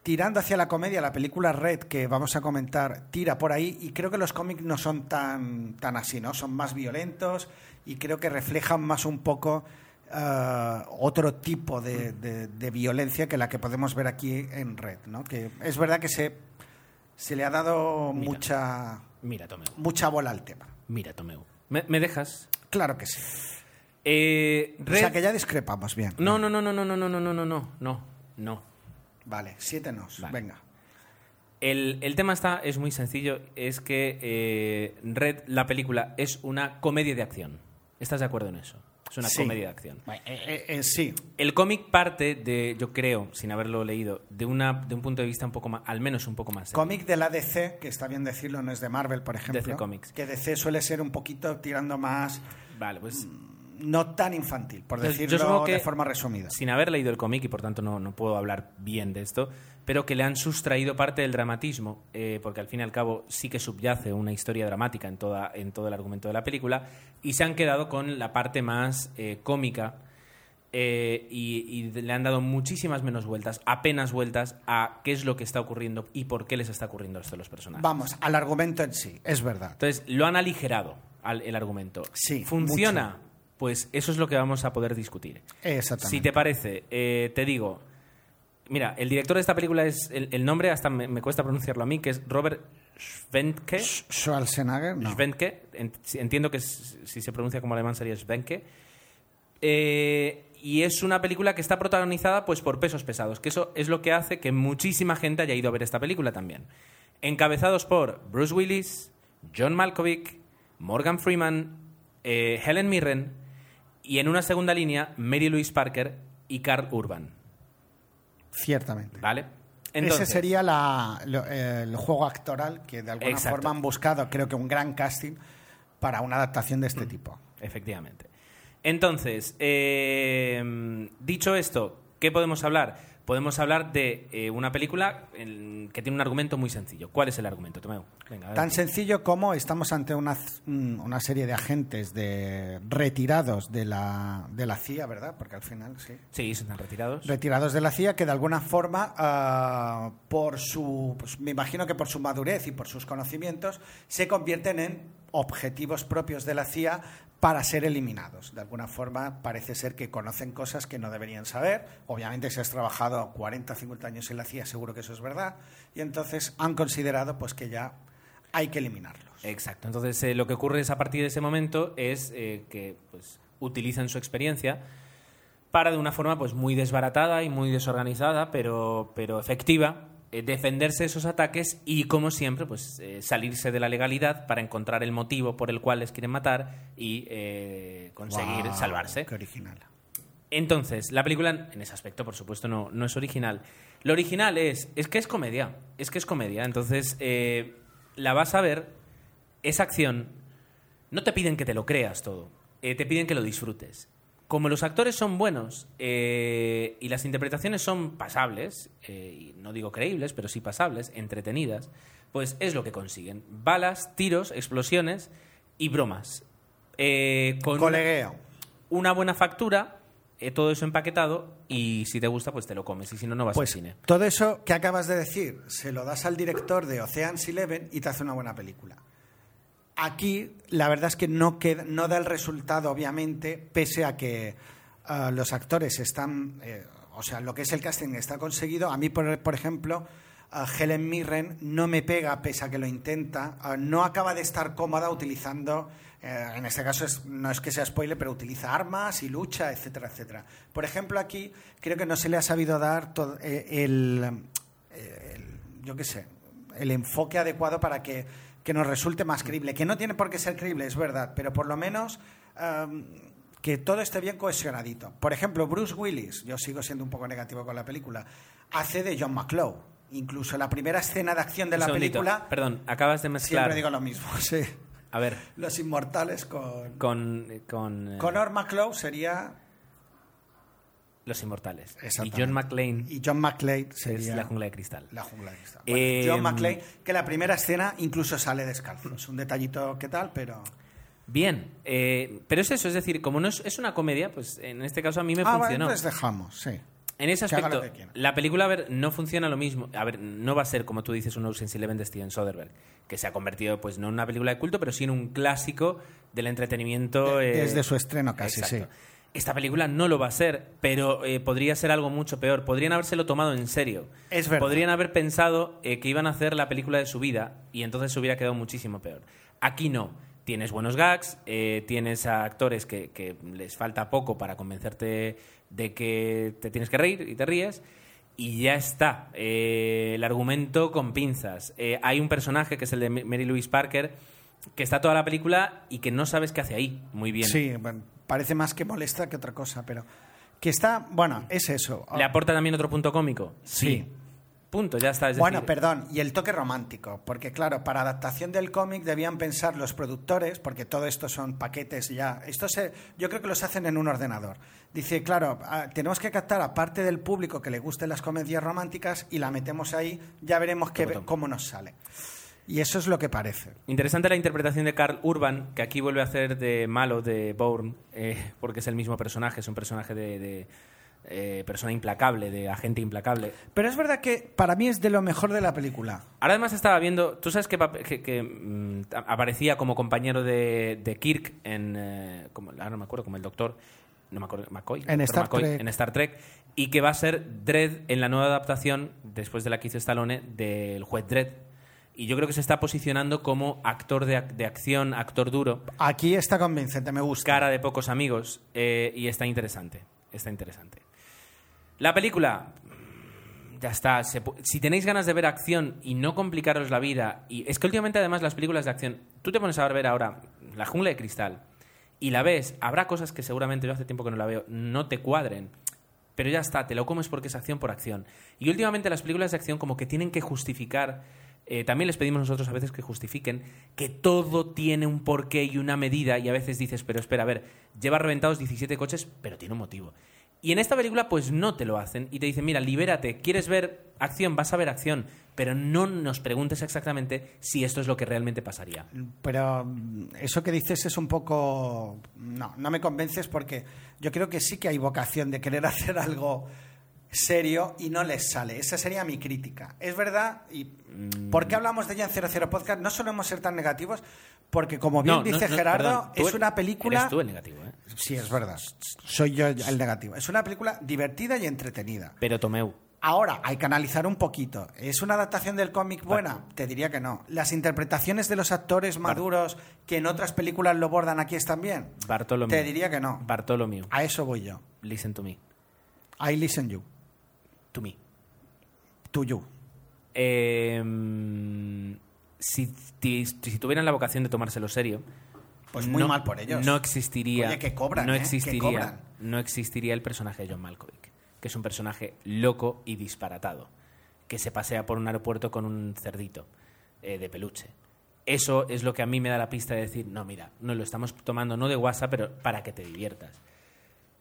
tirando hacia la comedia, la película Red que vamos a comentar tira por ahí y creo que los cómics no son tan, tan así, ¿no? Son más violentos y creo que reflejan más un poco eh, otro tipo de, violencia que la que podemos ver aquí en Red, ¿no? Que es verdad que se, se le ha dado mucha, mira, Tomeu. mucha bola al tema. Mira, Tomeu. ¿Me, dejas? Claro que sí. Eh, o sea, que ya discrepamos bien. No, no, no, no, no, no, no, no, no, no, no, no. Vale, siete nos. Venga. El, tema está, es muy sencillo, es que eh, Red, la película, es una comedia de acción. ¿Estás de acuerdo en eso? Es una comedia de acción. Eh, eh, eh, sí. El cómic parte de, yo creo, sin haberlo leído, de, una, de un punto de vista un poco más, al menos un poco más. Cómic de la DC, que está bien decirlo, no es de Marvel, por ejemplo. DC Comics. Que DC suele ser un poquito tirando más. Vale, pues. No tan infantil, por decirlo de forma resumida. Sin haber leído el cómic, y por tanto no, no puedo hablar bien de esto, pero que le han sustraído parte del dramatismo, eh, porque al fin y al cabo sí que subyace una historia dramática en, toda, en todo el argumento de la película, y se han quedado con la parte más eh, cómica eh, y, le han dado muchísimas menos vueltas, apenas vueltas a qué es lo que está ocurriendo y por qué les está ocurriendo esto a los personajes. Vamos, al argumento en sí, es verdad. Entonces, lo han aligerado el argumento. Sí. ¿Funciona? Pues eso es lo que vamos a poder discutir. Exactamente. Si te parece, te digo, Mira, el director de esta película es. El, nombre hasta me, cuesta pronunciarlo a mí, que es Robert Schwenke. Schwarzenegger, no. Schwenke. Entiendo que si se pronuncia como alemán sería Schwenke. Eh, y es una película que está protagonizada pues, por pesos pesados, que eso es lo que hace que muchísima gente haya ido a ver esta película también. Encabezados por Bruce Willis, John Malkovich, Morgan Freeman, eh, Helen Mirren y en una segunda línea Mary Louise Parker y Carl Urban. Ciertamente. ¿Vale? Ese sería el juego actoral que de alguna forma han buscado, creo que un gran casting para una adaptación de este mm, tipo. Efectivamente. Entonces, eh, dicho esto, ¿qué podemos hablar? Podemos hablar de eh, una película que tiene un argumento muy sencillo. ¿Cuál es el argumento, Tomeu? Tan sencillo como estamos ante una, una, serie de agentes de retirados de la, de la CIA, ¿verdad? Porque al final, sí. Sí, están retirados. Retirados de la CIA que de alguna forma, ah, por su, pues, me imagino que por su madurez y por sus conocimientos, se convierten en objetivos propios de la CIA para ser eliminados. De alguna forma parece ser que conocen cosas que no deberían saber. Obviamente si has trabajado 40 o 50 años en la CIA seguro que eso es verdad. Y entonces han considerado pues que ya hay que eliminarlos. Exacto. Entonces eh, lo que ocurre es a partir de ese momento es eh, que pues, utilizan su experiencia para de una forma pues muy desbaratada y muy desorganizada, pero, pero efectiva, defenderse de esos ataques y, como siempre, pues eh, salirse de la legalidad para encontrar el motivo por el cual les quieren matar y eh, conseguir salvarse. Qué original. Entonces, la película, en ese aspecto, por supuesto, no, no es original. Lo original es, es que es comedia, es que es comedia. Entonces, eh, la vas a ver, esa acción, no te piden que te lo creas todo, eh, te piden que lo disfrutes. Como los actores son buenos eh, y las interpretaciones son pasables, eh, y no digo creíbles, pero sí pasables, entretenidas, pues es lo que consiguen. Balas, tiros, explosiones y bromas. Eh, con una- Colegueo. una buena factura, eh, todo eso empaquetado, y si te gusta, pues te lo comes, y si no, no vas Pues al cine. todo eso que acabas de decir se lo das al director de Ocean's Eleven y te hace una buena película. Aquí la verdad es que no, queda, no da el resultado, obviamente, pese a que ah, los actores están, eh, o sea, lo que es el casting está conseguido. A mí, por, por ejemplo, ah, Helen Mirren no me pega, pese a que lo intenta, ah, no acaba de estar cómoda utilizando, eh, en este caso es- no es que sea spoiler, pero utiliza armas y lucha, etcétera, etcétera. Por ejemplo, aquí creo que no se le ha sabido dar todo, eh, el, el- yo qué sé, el enfoque adecuado para que, que nos resulte más creíble. Que no tiene por qué ser creíble, es verdad, pero por lo menos am, que todo esté bien cohesionadito. Por ejemplo, Bruce Willis, yo sigo siendo un poco negativo con la película, hace de John McClone. Incluso la primera escena de acción de Un la segundito. película, Perdón, acabas de mezclar. siempre digo lo mismo. Sí. A ver, Los inmortales con... con. con eh, Connor McClone sería... Los Inmortales. Y. John McClane Y John McClane es sería... La Jungla de Cristal. La jungla de cristal. Eh, Bueno, John McClane, que la primera escena incluso sale descalzo. Es un detallito que tal, pero... Bien, eh, pero es eso, es decir, como no es, es una comedia, pues en este caso a mí me ah, funcionó. entonces dejamos, sí. En ese aspecto, la película, a ver, no funciona lo mismo. A ver, no va a ser, como tú dices, un Ocean's Eleven de Steven Soderbergh, que se ha convertido, pues, no en una película de culto, pero sí en un clásico del entretenimiento. De- eh, desde su estreno casi, exacto. sí. Esta película no lo va a ser, pero eh, podría ser algo mucho peor. Podrían habérselo tomado en serio. Es verdad. Podrían haber pensado eh, que iban a hacer la película de su vida y entonces se hubiera quedado muchísimo peor. Aquí no. Tienes buenos gags, eh, tienes a actores que, que les falta poco para convencerte de que te tienes que reír y te ríes. Y ya está. El argumento con pinzas. Hay un personaje que es el de Mary Louise Parker que está toda la película y que no sabes qué hace ahí muy bien. Sí, bueno, parece más que molesta que otra cosa, pero... Que está... Bueno, es eso. ¿Le aporta también otro punto cómico? Sí. Punto, ya está. es Bueno, decir, perdón, y el toque romántico, porque claro, para adaptación del cómic debían pensar los productores, porque todo esto son paquetes ya, esto se, yo creo que los hacen en un ordenador. Dice, claro, ah, tenemos que captar a parte del público que le gusten las comedias románticas y la metemos ahí, ya veremos qué- cómo nos sale. Y eso es lo que parece. Interesante la interpretación de Carl Urban, que aquí vuelve a hacer de malo de Bourne, eh, porque es el mismo personaje, es un personaje de, de, eh, persona implacable, de agente implacable. Pero es verdad que para mí es de lo mejor de la película. Ahora además estaba viendo, tú sabes que, que- que, mm, aparecía como compañero de, de Kirk en, eh, como, ahora no me acuerdo, como el doctor, no me acuerdo, McCoy, En. Star McCoy, Trek. en Star Trek, y que va a ser Dredd en la nueva adaptación, después de la que hizo Stallone, del juez Dredd. Y yo creo que se está posicionando como actor de, ac- de acción, actor duro, Aquí está convincente, me gusta. cara de pocos amigos, eh, y está interesante, está interesante. La película, ya está. se si tenéis ganas de ver acción y no complicaros la vida, y es que últimamente además las películas de acción, tú te pones a ver ahora La jungla de cristal y la ves, habrá cosas que seguramente yo hace tiempo que no la veo, no te cuadren. Pero ya está, te lo comes porque es acción por acción. Y últimamente las películas de acción como que tienen que justificar, eh, también les pedimos nosotros a veces que justifiquen, que todo tiene un porqué y una medida y a veces dices, pero espera, a ver, lleva reventados 17 coches, pero tiene un motivo. Y en esta película pues no te lo hacen y te dicen, mira, libérate, quieres ver acción, vas a ver acción, pero no nos preguntes exactamente si esto es lo que realmente pasaría. Pero mm, eso que dices es un poco... No, no me convences porque yo creo que sí que hay vocación de querer hacer algo serio y no les sale. Esa sería mi crítica. Es verdad. ¿Por qué hablamos de ella en 00 Podcast? No solemos ser tan negativos porque, como bien No, dice no, Gerardo, perdón, es una película... Eres tú el negativo, ¿eh? Sí, es verdad. Soy yo el negativo. Es una película divertida y entretenida. Pero Tomeu. Ahora, hay que analizar un poquito. ¿Es una adaptación del cómic buena? Te diría que no. ¿Las interpretaciones de los actores maduros que en otras películas lo bordan aquí están bien? Bartolomé. Te diría que no. Bartolomeu. A eso voy yo. Listen to me. I listen you. To me. To you. Eh, si, ti- si tuvieran la vocación de tomárselo serio, Pues muy no- mal por ellos. No existiría. Oye, que cobran, no ¿eh? Que existiría, cobran. no existiría el personaje de John Malkovich, que es un personaje loco y disparatado, que se pasea por un aeropuerto con un cerdito eh, de peluche. Eso es lo que a mí me da la pista de decir, no, mira, no lo estamos tomando no de WhatsApp, pero para que te diviertas.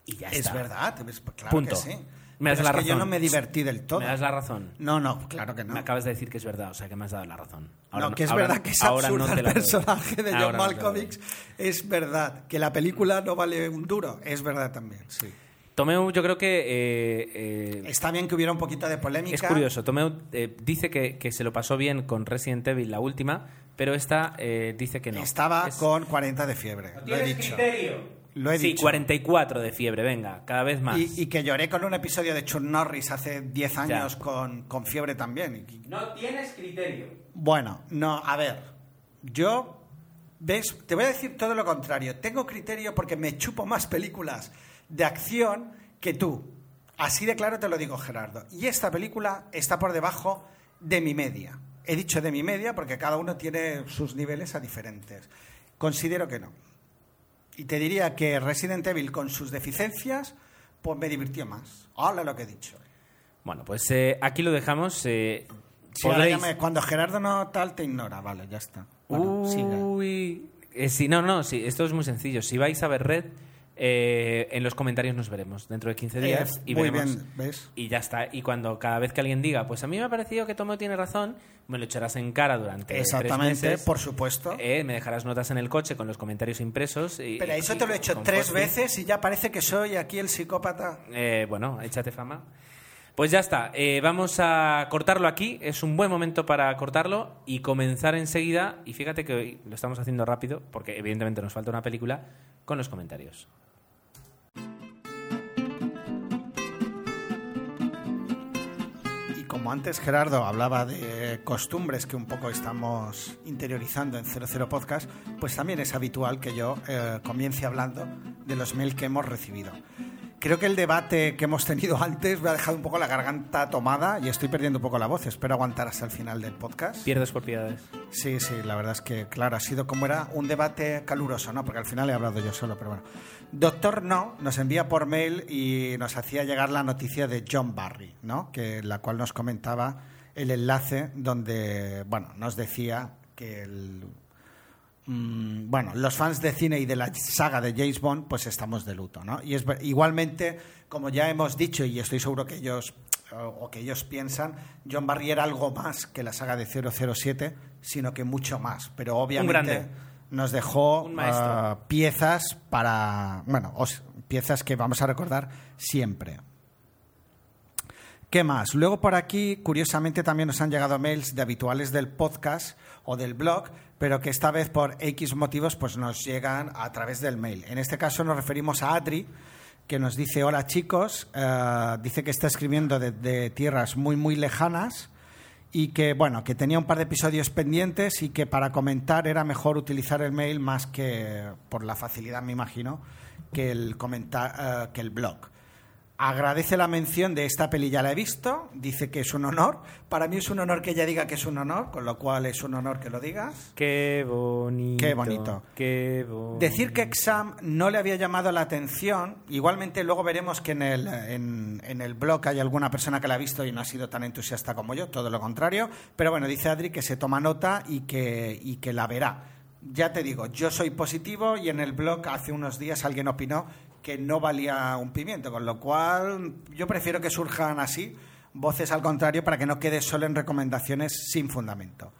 Y ya Es está. verdad, es- claro Punto. que sí. Me das Pero la es que yo razón. no me divertí del todo. ¿Me das la razón? No, no, claro que no. Me acabas de decir que es verdad, o sea que me has dado la razón. no, que es ahora- verdad que es ahora absurdo no te el personaje de John. Malkovich. Es verdad. Que la película no vale un duro. Es verdad también, sí. Tomeu, yo creo que eh, eh, Está bien que hubiera un poquito de polémica. es curioso. Tomeu eh, dice que, que se lo pasó bien con Resident Evil, la última, pero esta eh, dice que no. Estaba Es- con 40 de fiebre. Lo he dicho. Lo he sí, dicho. 44 de fiebre, venga, cada vez más. Y, y que lloré con un episodio de Chuck Norris hace 10 años con, con fiebre también. No tienes criterio. Bueno, no, a ver. Yo, ¿ves? Te voy a decir todo lo contrario. Tengo criterio porque me chupo más películas de acción que tú. Así de claro te lo digo, Gerardo. Y esta película está por debajo de mi media. He dicho de mi media porque cada uno tiene sus niveles a diferentes. Considero que no. Y te diría que Resident Evil, con sus deficiencias, pues me divirtió más. Hola lo que he dicho. Bueno, pues eh, aquí lo dejamos. eh, Sí, ahora podréis- ya me- cuando Gerardo no tal, te ignora. Vale, ya está. Bueno. Uy. Eh, sí, no, no, sí, esto es muy sencillo. Si vais a ver Red, eh, en los comentarios nos veremos dentro de 15 días Eh, y muy veremos. bien, ¿ves? Y ya está. Y cuando cada vez que alguien diga, pues a mí me ha parecido que Tomo tiene razón, me lo echarás en cara durante Exactamente, tres meses. por supuesto. Eh, me dejarás notas en el coche con los comentarios impresos. Y, Pero eso y te lo he hecho tres veces y ya parece que soy aquí el psicópata. Bueno, échate fama. Pues ya está, vamos a cortarlo aquí, es un buen momento para cortarlo y comenzar enseguida, y fíjate que hoy lo estamos haciendo rápido, porque evidentemente nos falta una película, con los comentarios. Como antes Gerardo hablaba de costumbres que un poco estamos interiorizando en 00 Podcast, pues también es habitual que yo eh, comience hablando de los mails que hemos recibido. Creo que el debate que hemos tenido antes me ha dejado un poco la garganta tomada y estoy perdiendo un poco la voz. Espero aguantar hasta el final del podcast. Pierdes propiedades. Sí, sí, la verdad es que, claro, ha sido como era un debate caluroso, ¿no? Porque al final he hablado yo solo, pero bueno. Doctor No nos envía por mail y nos hacía llegar la noticia de John Barry, ¿no? Que la cual nos comentaba el enlace donde, bueno, nos decía que el, mm, bueno, los fans de cine y de la saga de James Bond, pues estamos de luto, ¿no? Y es igualmente, como ya hemos dicho y estoy seguro que ellos o que ellos piensan, John Barry era algo más que la saga de 007, sino que mucho más. Pero obviamente nos dejó ah, piezas para, bueno, os- piezas que vamos a recordar siempre. ¿Qué más? Luego por aquí, curiosamente, también nos han llegado mails de habituales del podcast o del blog, pero que esta vez por X motivos pues nos llegan a través del mail. En este caso nos referimos a Adri, que nos dice, hola chicos, eh, dice que está escribiendo de, tierras muy, muy lejanas y que, bueno, que tenía un par de episodios pendientes y que para comentar era mejor utilizar el mail más que, por la facilidad me imagino, que el, comenta- eh, que el blog. Agradece la mención de esta peli, ya la he visto, dice que es un honor. Para mí es un honor que ella diga que es un honor, con lo cual es un honor que lo digas. Qué bonito. Qué bonito. Qué bonito. Decir que Exam no le había llamado la atención, igualmente luego veremos que en el, en, en el blog hay alguna persona que la ha visto y no ha sido tan entusiasta como yo, todo lo contrario, pero bueno, dice Adri que se toma nota y que, y que la verá. Ya te digo, yo soy positivo y en el blog hace unos días alguien opinó que no valía un pimiento, con lo cual yo prefiero que surjan así voces al contrario para que no quede solo en recomendaciones sin fundamento.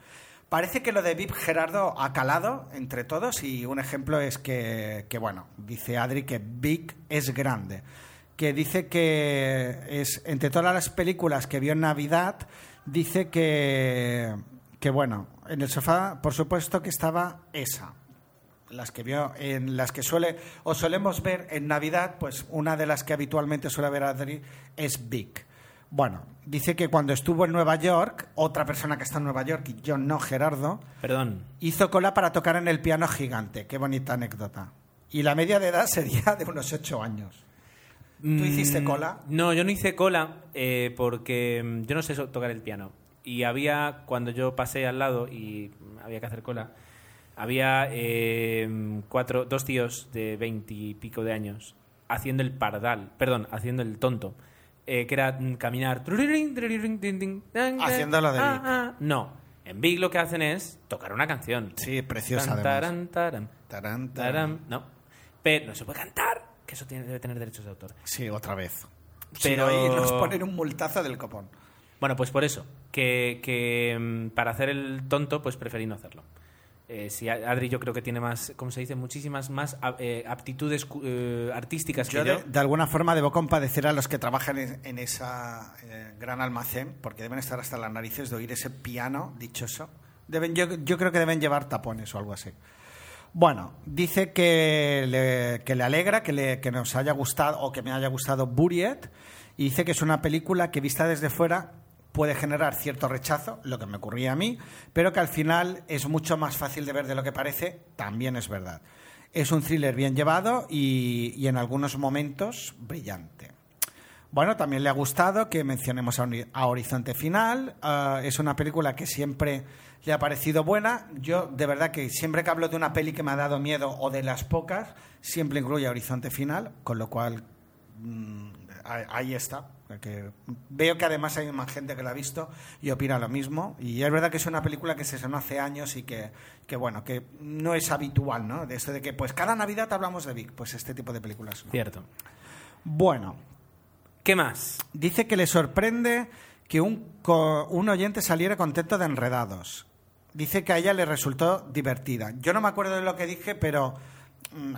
Parece que lo de VIP Gerardo ha calado entre todos y un ejemplo es que, que, bueno, dice Adri que Big es grande, que dice que es entre todas las películas que vio en Navidad, dice que, que bueno, en el sofá por supuesto que estaba esa, las que vio en las que suele o solemos ver en Navidad, pues una de las que habitualmente suele ver Adri es Big. Bueno, dice que cuando estuvo en Nueva York, otra persona que está en Nueva York, y yo no, Gerardo, Perdón. hizo cola para tocar en el piano gigante. Qué bonita anécdota. Y la media de edad sería de unos ocho años. ¿Tú hiciste Mm, cola? No, yo no hice cola eh, porque mm, yo no sé tocar el piano. y había, cuando yo pasé al lado y había que hacer cola, había eh, cuatro, dos tíos de veintipico de años haciendo el pardal, perdón, haciendo el tonto, eh, que era caminar. Haciendo lo de Ah, ah. No, en Big lo que hacen es tocar una canción. Sí, preciosa Tan, taran, taran. No, pero no se puede cantar, que eso tiene, debe tener derechos de autor. Sí, otra vez. Pero- Pero nos ponen un multazo del copón. Bueno, pues por eso, que, que, mm, para hacer el tonto, pues preferí no hacerlo. Eh, Adri yo creo que tiene más, ¿cómo se dice? Muchísimas más eh, aptitudes eh, artísticas Yo que yo. de, de alguna forma debo compadecer a los que trabajan en, en esa eh, gran almacén, porque deben estar hasta las narices de oír ese piano dichoso. Deben, yo, yo creo que deben llevar tapones o algo así. Bueno, dice que le, que le alegra que, le- que nos haya gustado o que me haya gustado Buriet y dice que es una película que vista desde fuera puede generar cierto rechazo, lo que me ocurría a mí, pero que al final es mucho más fácil de ver de lo que parece, también es verdad. Es un thriller bien llevado y, y en algunos momentos brillante. Bueno, también le ha gustado que mencionemos a, Horizonte Final. Ah, es una película que siempre le ha parecido buena. Yo, de verdad, que siempre que hablo de una peli que me ha dado miedo o de las pocas, siempre incluye a Horizonte Final, con lo cual mm, ahí está. Que veo que además hay más gente que la ha visto y opina lo mismo. Y es verdad que es una película que se estrenó hace años y que, que, bueno, que no es habitual, ¿no? De esto de que, pues cada Navidad hablamos de Vic. Pues este tipo de películas. no. Cierto. Bueno, ¿Qué más? Dice que le sorprende que un, co- un oyente saliera contento de Enredados. Dice que a ella le resultó divertida. Yo no me acuerdo de lo que dije, pero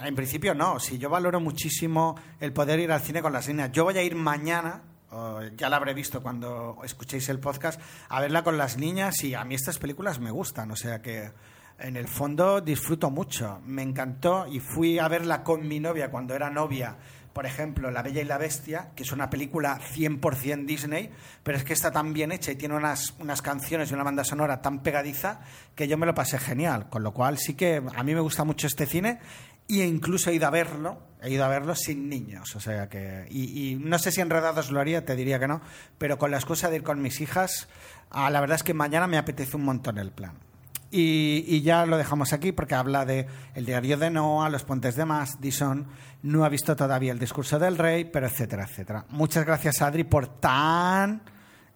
en principio no. Si yo valoro muchísimo el poder ir al cine con las niñas. Yo voy a ir mañana, ya la habré visto cuando escuchéis el podcast, a verla con las niñas y a mí estas películas me gustan. O sea que en el fondo disfruto mucho. Me encantó y fui a verla con mi novia cuando era novia. Por ejemplo, La Bella y la Bestia, que es una película 100% Disney, pero es que está tan bien hecha y tiene unas, unas canciones y una banda sonora tan pegadiza que yo me lo pasé genial. Con lo cual sí que a mí me gusta mucho este cine y incluso he ido a verlo, he ido a verlo sin niños. O sea que, y, no sé si enredados lo haría, te diría que no, pero con la excusa de ir con mis hijas, ah, la verdad es que mañana me apetece un montón el plan. Y, y ya lo dejamos aquí porque habla de el diario de Noah, los puentes de Madison, no ha visto todavía el discurso del rey, pero etcétera, etcétera. Muchas gracias, Adri, por tan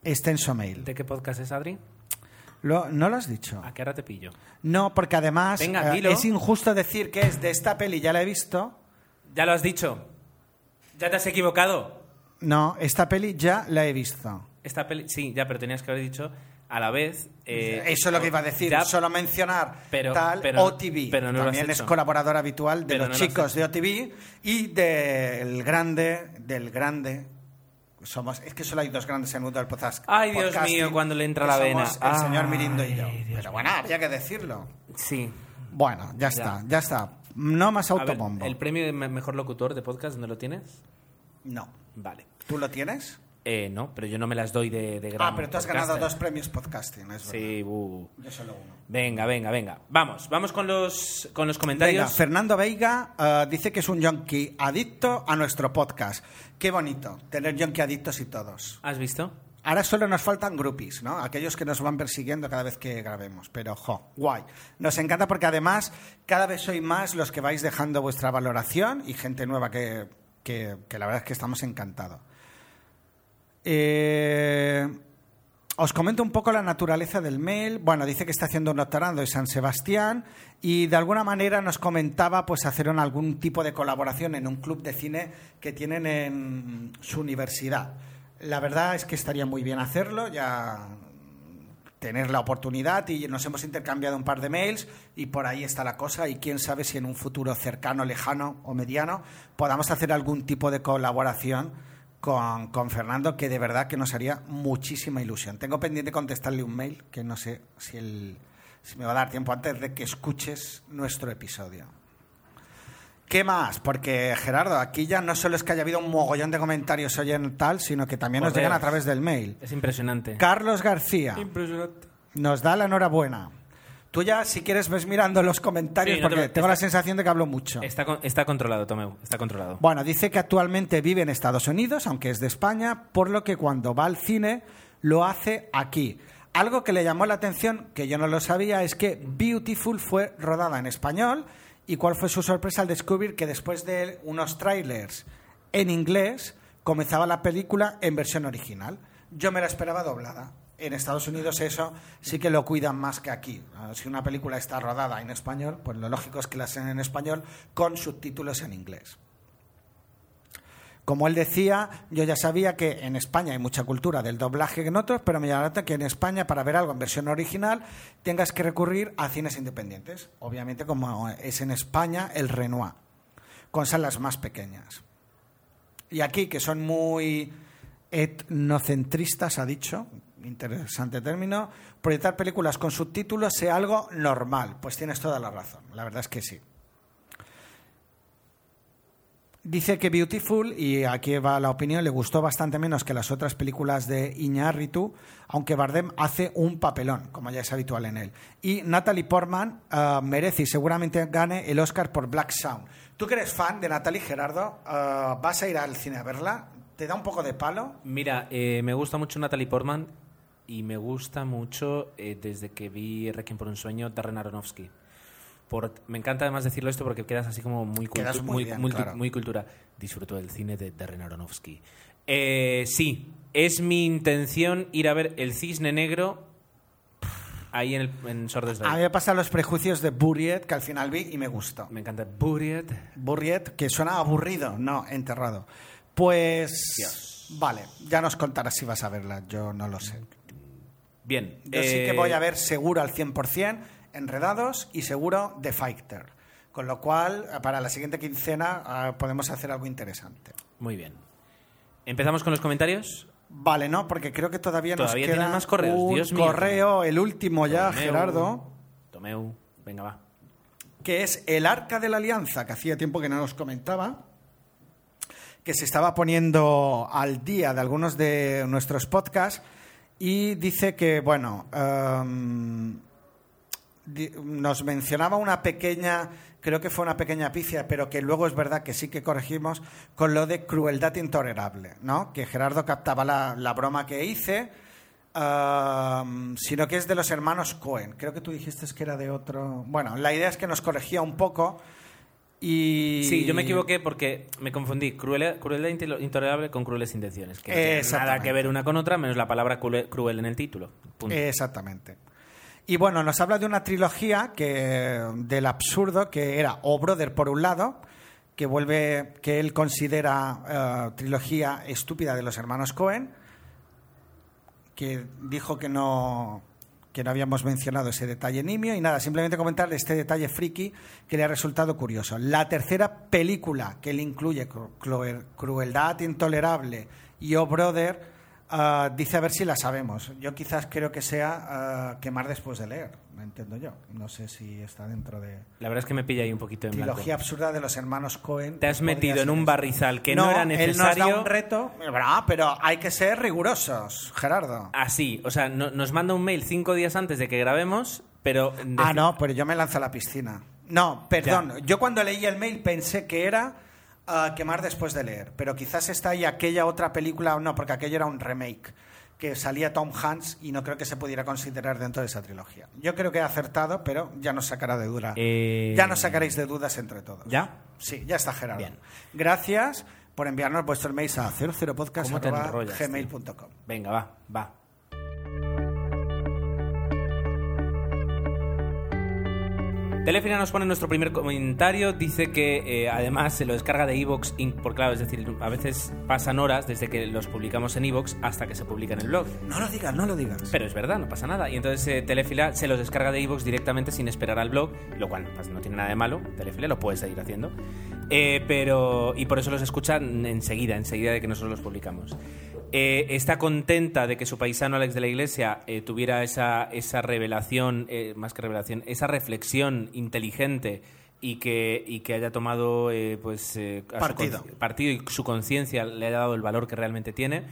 extenso mail. ¿De qué podcast es, Adri? Lo- ¿No lo has dicho? ¿A qué hora te pillo? No, porque además Venga, eh, es injusto decir que es de esta peli, ya la he visto. Ya lo has dicho. Ya te has equivocado. No, esta peli ya la he visto. Esta peli, sí, ya, pero tenías que haber dicho a la vez. eh, Eso es lo que iba a decir, ya, solo mencionar pero- tal pero- OTV. pero no También es colaborador habitual de Pero los no lo has chicos de OTV y del grande, del grande. Somos, es que solo hay dos grandes en el mundo del podcast. Ay, Dios mío, cuando le entra la vena. somos El señor Mirindo y yo. Pero bueno, había que decirlo. Sí. Bueno, ya está, ya está. No más A ver, autobombo. ¿El premio de me- mejor locutor de podcast no lo tienes? No. Vale. ¿Tú lo tienes? Eh, no, pero yo no me las doy de, de gran Ah, pero tú has ganado dos premios podcasting, es verdad. Sí, uh. Yo solo uno. Venga, venga, venga. Vamos, vamos con los, con los Venga, comentarios. Fernando Veiga eh, dice que es un yonki adicto a nuestro podcast. Qué bonito tener yonki adictos y todos. ¿Has visto? Ahora solo nos faltan groupies, ¿no? Aquellos que nos van persiguiendo cada vez que grabemos. Pero, jo, guay. Nos encanta porque además cada vez sois más los que vais dejando vuestra valoración y gente nueva que, que- que la verdad es que estamos encantados. Eh, os comento un poco la naturaleza del mail. Bueno, dice que está haciendo un doctorado en San Sebastián y de alguna manera nos comentaba pues hacer algún tipo de colaboración en un club de cine que tienen en su universidad. La verdad es que estaría muy bien hacerlo, ya tener la oportunidad y nos hemos intercambiado un par de mails y por ahí está la cosa y quién sabe si en un futuro cercano, lejano o mediano podamos hacer algún tipo de colaboración con, con Fernando que de verdad que nos haría muchísima ilusión. Tengo pendiente contestarle un mail que no sé si, el- si me va a dar tiempo antes de que escuches nuestro episodio. ¿Qué más? Porque Gerardo, aquí ya no solo es que haya habido un mogollón de comentarios hoy en tal, sino que también nos llegan a través del mail. Es impresionante. Carlos García Impresionante. nos da la enhorabuena. Tú ya, si quieres, ves mirando los comentarios Sí, no te porque tengo la sensación de que hablo mucho. Está, con- está controlado, Tomeu. Está controlado. Bueno, dice que actualmente vive en Estados Unidos, aunque es de España, por lo que cuando va al cine lo hace aquí. algo que le llamó la atención, que yo no lo sabía, es que Beautiful fue rodada en español y cuál fue su sorpresa al descubrir que después de unos trailers en inglés comenzaba la película en versión original. Yo me la esperaba doblada. En Estados Unidos eso sí que lo cuidan más que aquí. Ah, Si una película está rodada en español, pues lo lógico es que la hacen en español con subtítulos en inglés. Como él decía, yo ya sabía que en España hay mucha cultura del doblaje que en otros, pero me atención que en España, para ver algo en versión original, tengas que recurrir a cines independientes. Obviamente, como es en España, el Renoir, con salas más pequeñas. Y aquí, que son muy etnocentristas, ha dicho, interesante término, proyectar películas con subtítulos sea algo normal. Pues tienes toda la razón, la verdad es que sí. Dice que Beautiful, y aquí va la opinión, le gustó bastante menos que las otras películas de Iñárritu, aunque Bardem hace un papelón, como ya es habitual en él. Y Natalie Portman eh, merece y seguramente gane el Oscar por Black Sound. ¿Tú que eres fan de Natalie Gerardo, eh, vas a ir al cine a verla? ¿Te da un poco de palo? Mira, eh, me gusta mucho Natalie Portman y me gusta mucho eh, desde que vi Requiem por un sueño Darren Aronofsky. Por, me encanta además decirlo esto porque quedas así como muy, cultu- muy muy, bien, muy- claro. muy cultura. Disfruto del cine de Darren Aronofsky. Eh, sí, es mi intención ir a ver El Cisne Negro ahí en, el, en Sordes A mí me pasan los prejuicios de Buriet, que al final vi y me gustó. Me encanta Buried. Buriet, que suena aburrido, no, enterrado. Pues. Dios. Vale, ya nos contarás si vas a verla, yo no lo sé. Bien. Yo sí eh, que voy a ver seguro al 100% Enredados y seguro The Fighter. Con lo cual, para la siguiente quincena ah, podemos hacer algo interesante. Muy bien. ¿Empezamos con los comentarios? Vale, no, porque creo que todavía, Todavía nos queda más correos, un Dios mío. correo, el último ya, Tomeu, Gerardo, Tomeu. Venga, va. que es el Arca de la Alianza, que hacía tiempo que no nos comentaba, que se estaba poniendo al día de algunos de nuestros podcasts y dice que, bueno, em, nos mencionaba una pequeña, creo que fue una pequeña pifia, pero que luego es verdad que sí que corregimos con lo de crueldad intolerable, ¿no? Que Gerardo captaba la, la broma que hice, em, sino que es de los hermanos Cohen. Creo que tú dijiste que era de otro. Bueno, la idea es que nos corregía un poco y. Sí, yo me equivoqué porque me confundí. Cruel, crueldad intolerable con crueles intenciones. Que no tiene nada que ver una con otra, menos la palabra cruel, en el título. Punto. Exactamente. Y bueno, nos habla de una trilogía que, del absurdo que era O Brother por un lado, que vuelve, que él considera eh, trilogía estúpida de los hermanos Cohen, que dijo que no, que no habíamos mencionado ese detalle nimio y nada, simplemente comentarle este detalle friki que le ha resultado curioso. La tercera película que él incluye, Cru- Cruel- Crueldad Intolerable y Oh Brother, ah, dice a ver si la sabemos. Yo quizás creo que sea ah, quemar después de leer, me entiendo yo. No sé si está dentro de La verdad es que me pilla ahí un poquito en blanco. trilogía absurda de los hermanos Cohen. Te has metido en un barrizal que no, era Él nos necesario. da un reto, pero hay que ser rigurosos, Gerardo. Así, o sea, no- nos manda un mail cinco días antes de que grabemos, pero... Ah, no, pero yo me lanzo a la piscina. No, perdón. Yo cuando leí el mail pensé que era ah, quemar después de leer, pero quizás está ahí aquella otra película, no, porque aquello era un remake que salía Tom Hanks y no creo que se pudiera considerar dentro de esa trilogía. Yo creo que he acertado, pero ya nos sacará de duda. Eh, Ya nos sacaréis de dudas entre todos. ¿Ya? Sí, ya está Gerardo. Bien. Gracias por enviarnos vuestros mails a ¿Cómo te enrollas, tío? 00podcast.gmail.com. Venga, va, va. Telefina nos pone nuestro primer comentario, dice que eh, además se lo descarga de Evox, por claro, es decir, a veces pasan horas desde que los publicamos en Evox hasta que se publica en el blog. No lo digas, no lo digas. Pero es verdad, no pasa nada. Y entonces eh, Telefila se los descarga de iVoox directamente sin esperar al blog, lo cual pues, no tiene nada de malo. Telefila lo puede seguir haciendo. Eh, pero, y por eso los escuchan enseguida, enseguida de que nosotros los publicamos. Eh, está contenta de que su paisano Alex de la Iglesia eh, tuviera esa, esa revelación, eh, más que revelación, esa reflexión inteligente y que, y que haya tomado pues, Partido. partido y su conciencia le haya dado el valor que realmente tiene.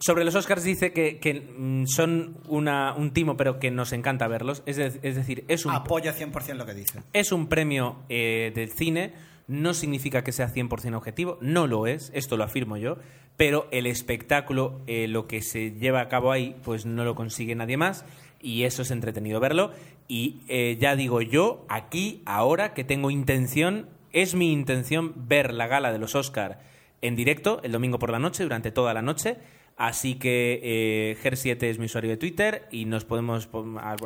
Sobre los Oscars dice que, que, mm, son una, un timo, pero que nos encanta verlos. Es, de- es decir, es un, Apoyo 100% lo que dice. es un premio del cine, no significa que sea 100% objetivo, no lo es, esto lo afirmo yo, pero el espectáculo, eh, lo que se lleva a cabo ahí, pues no lo consigue nadie más y eso es entretenido verlo. Y eh, ya digo yo, aquí, ahora que tengo intención, es mi intención ver la gala de los Oscar en directo el domingo por la noche, durante toda la noche. Así que eh, Ger7 es mi usuario de Twitter y nos podemos.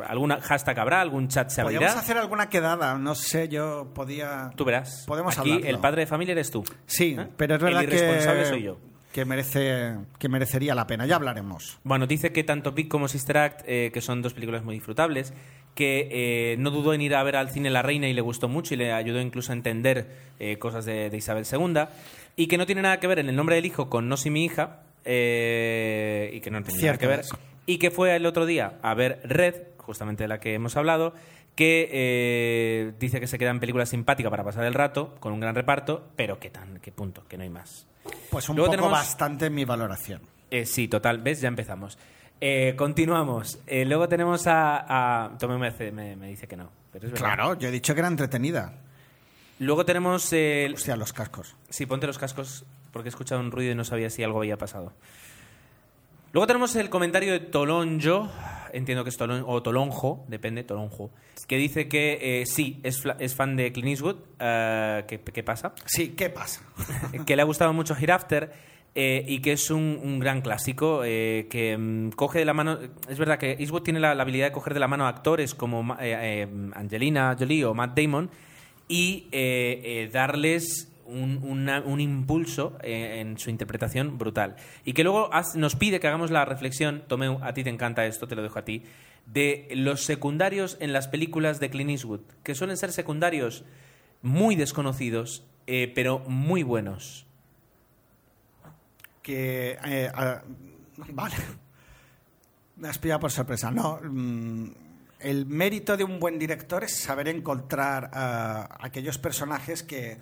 alguna hashtag habrá, algún chat se abrirá. Podemos hacer alguna quedada, no sé, yo podía. Tú verás. Podemos Aquí el padre de familia eres tú. Sí, ¿Eh? pero es verdad el irresponsable que. soy yo. Que, merece, que merecería la pena, ya hablaremos. Bueno, dice que tanto Pic como Sister Act, eh, que son dos películas muy disfrutables, que eh, no dudó en ir a ver al cine La Reina y le gustó mucho y le ayudó incluso a entender eh, cosas de, de Isabel II, y que no tiene nada que ver en el nombre del hijo con No soy mi hija, eh, y que no tiene nada que ver, y que fue el otro día a ver Red, justamente de la que hemos hablado, que eh, dice que se queda en película simpática para pasar el rato, con un gran reparto, pero que tan, que punto, que no hay más. Pues un Luego poco tenemos- bastante en mi valoración. Eh, sí, total, ¿ves? Ya empezamos. Eh, continuamos. Eh, luego tenemos a... a Tomé me, me- dice que no, pero es verdad. Claro, yo he dicho que era entretenida. Luego tenemos... el- Hostia, los cascos. Sí, ponte los cascos porque he escuchado un ruido y no sabía si algo había pasado. Luego tenemos el comentario de Tolonjo, entiendo que es Tolon, o Tolonjo, depende, Tolonjo, que dice que eh, sí, es, es fan de Clint Eastwood. eh, ¿qué, qué pasa? Sí, ¿qué pasa? que le ha gustado mucho Hereafter eh, y que es un, un gran clásico eh, que mm, coge de la mano. Es verdad que Eastwood tiene la, la habilidad de coger de la mano a actores como eh, Angelina Jolie o Matt Damon y darles un, un impulso eh, en su interpretación brutal. Y que luego nos pide que hagamos la reflexión, Tomeu, a ti te encanta esto, te lo dejo a ti, de los secundarios en las películas de Clint Eastwood, que suelen ser secundarios muy desconocidos, eh, pero muy buenos. que eh, vale me has pillado por sorpresa no mm, el mérito de un buen director es saber encontrar ah, aquellos personajes que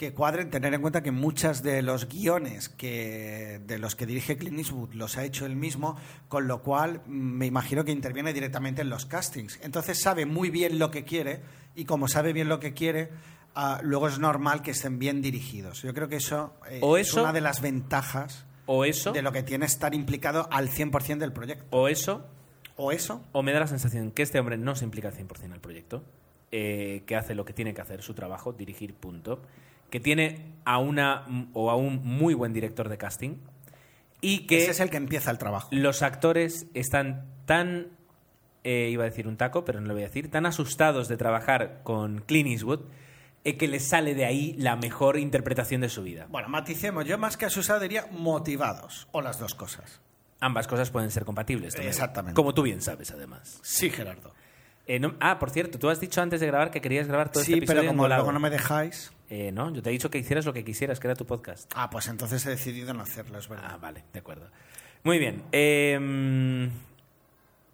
que cuadren tener en cuenta que muchas de los guiones que de los que dirige Clint Eastwood los ha hecho él mismo con lo cual mm, me imagino que interviene directamente en los castings. Entonces sabe muy bien lo que quiere y como sabe bien lo que quiere ah, luego es normal que estén bien dirigidos. Yo creo que eso, eh, O es eso- una de las ventajas O eso, de lo que tiene estar implicado al 100% del proyecto. o eso, O eso, o me da la sensación que este hombre no se implica al 100% al proyecto, eh, que hace lo que tiene que hacer, su trabajo, dirigir, punto, que tiene a una o a un muy buen director de casting y que ese es el que empieza el trabajo. los actores están tan, eh, iba a decir un taco, pero no lo voy a decir, tan asustados de trabajar con Clint Eastwood eh, que les sale de ahí la mejor interpretación de su vida. Bueno, maticemos. Yo más que asusado diría motivados. O las dos cosas. Ambas cosas pueden ser compatibles. también. Exactamente. Como tú bien sabes, además. Sí, Gerardo. Eh, no- ah, por cierto, tú has dicho antes de grabar que querías grabar todo Sí, este episodio pero como luego no me dejáis. Eh, no, yo te he dicho que hicieras lo que quisieras, que era tu podcast. Ah, pues entonces he decidido no hacerlo, es Ah, verdad. vale, de acuerdo. Muy bien. eh,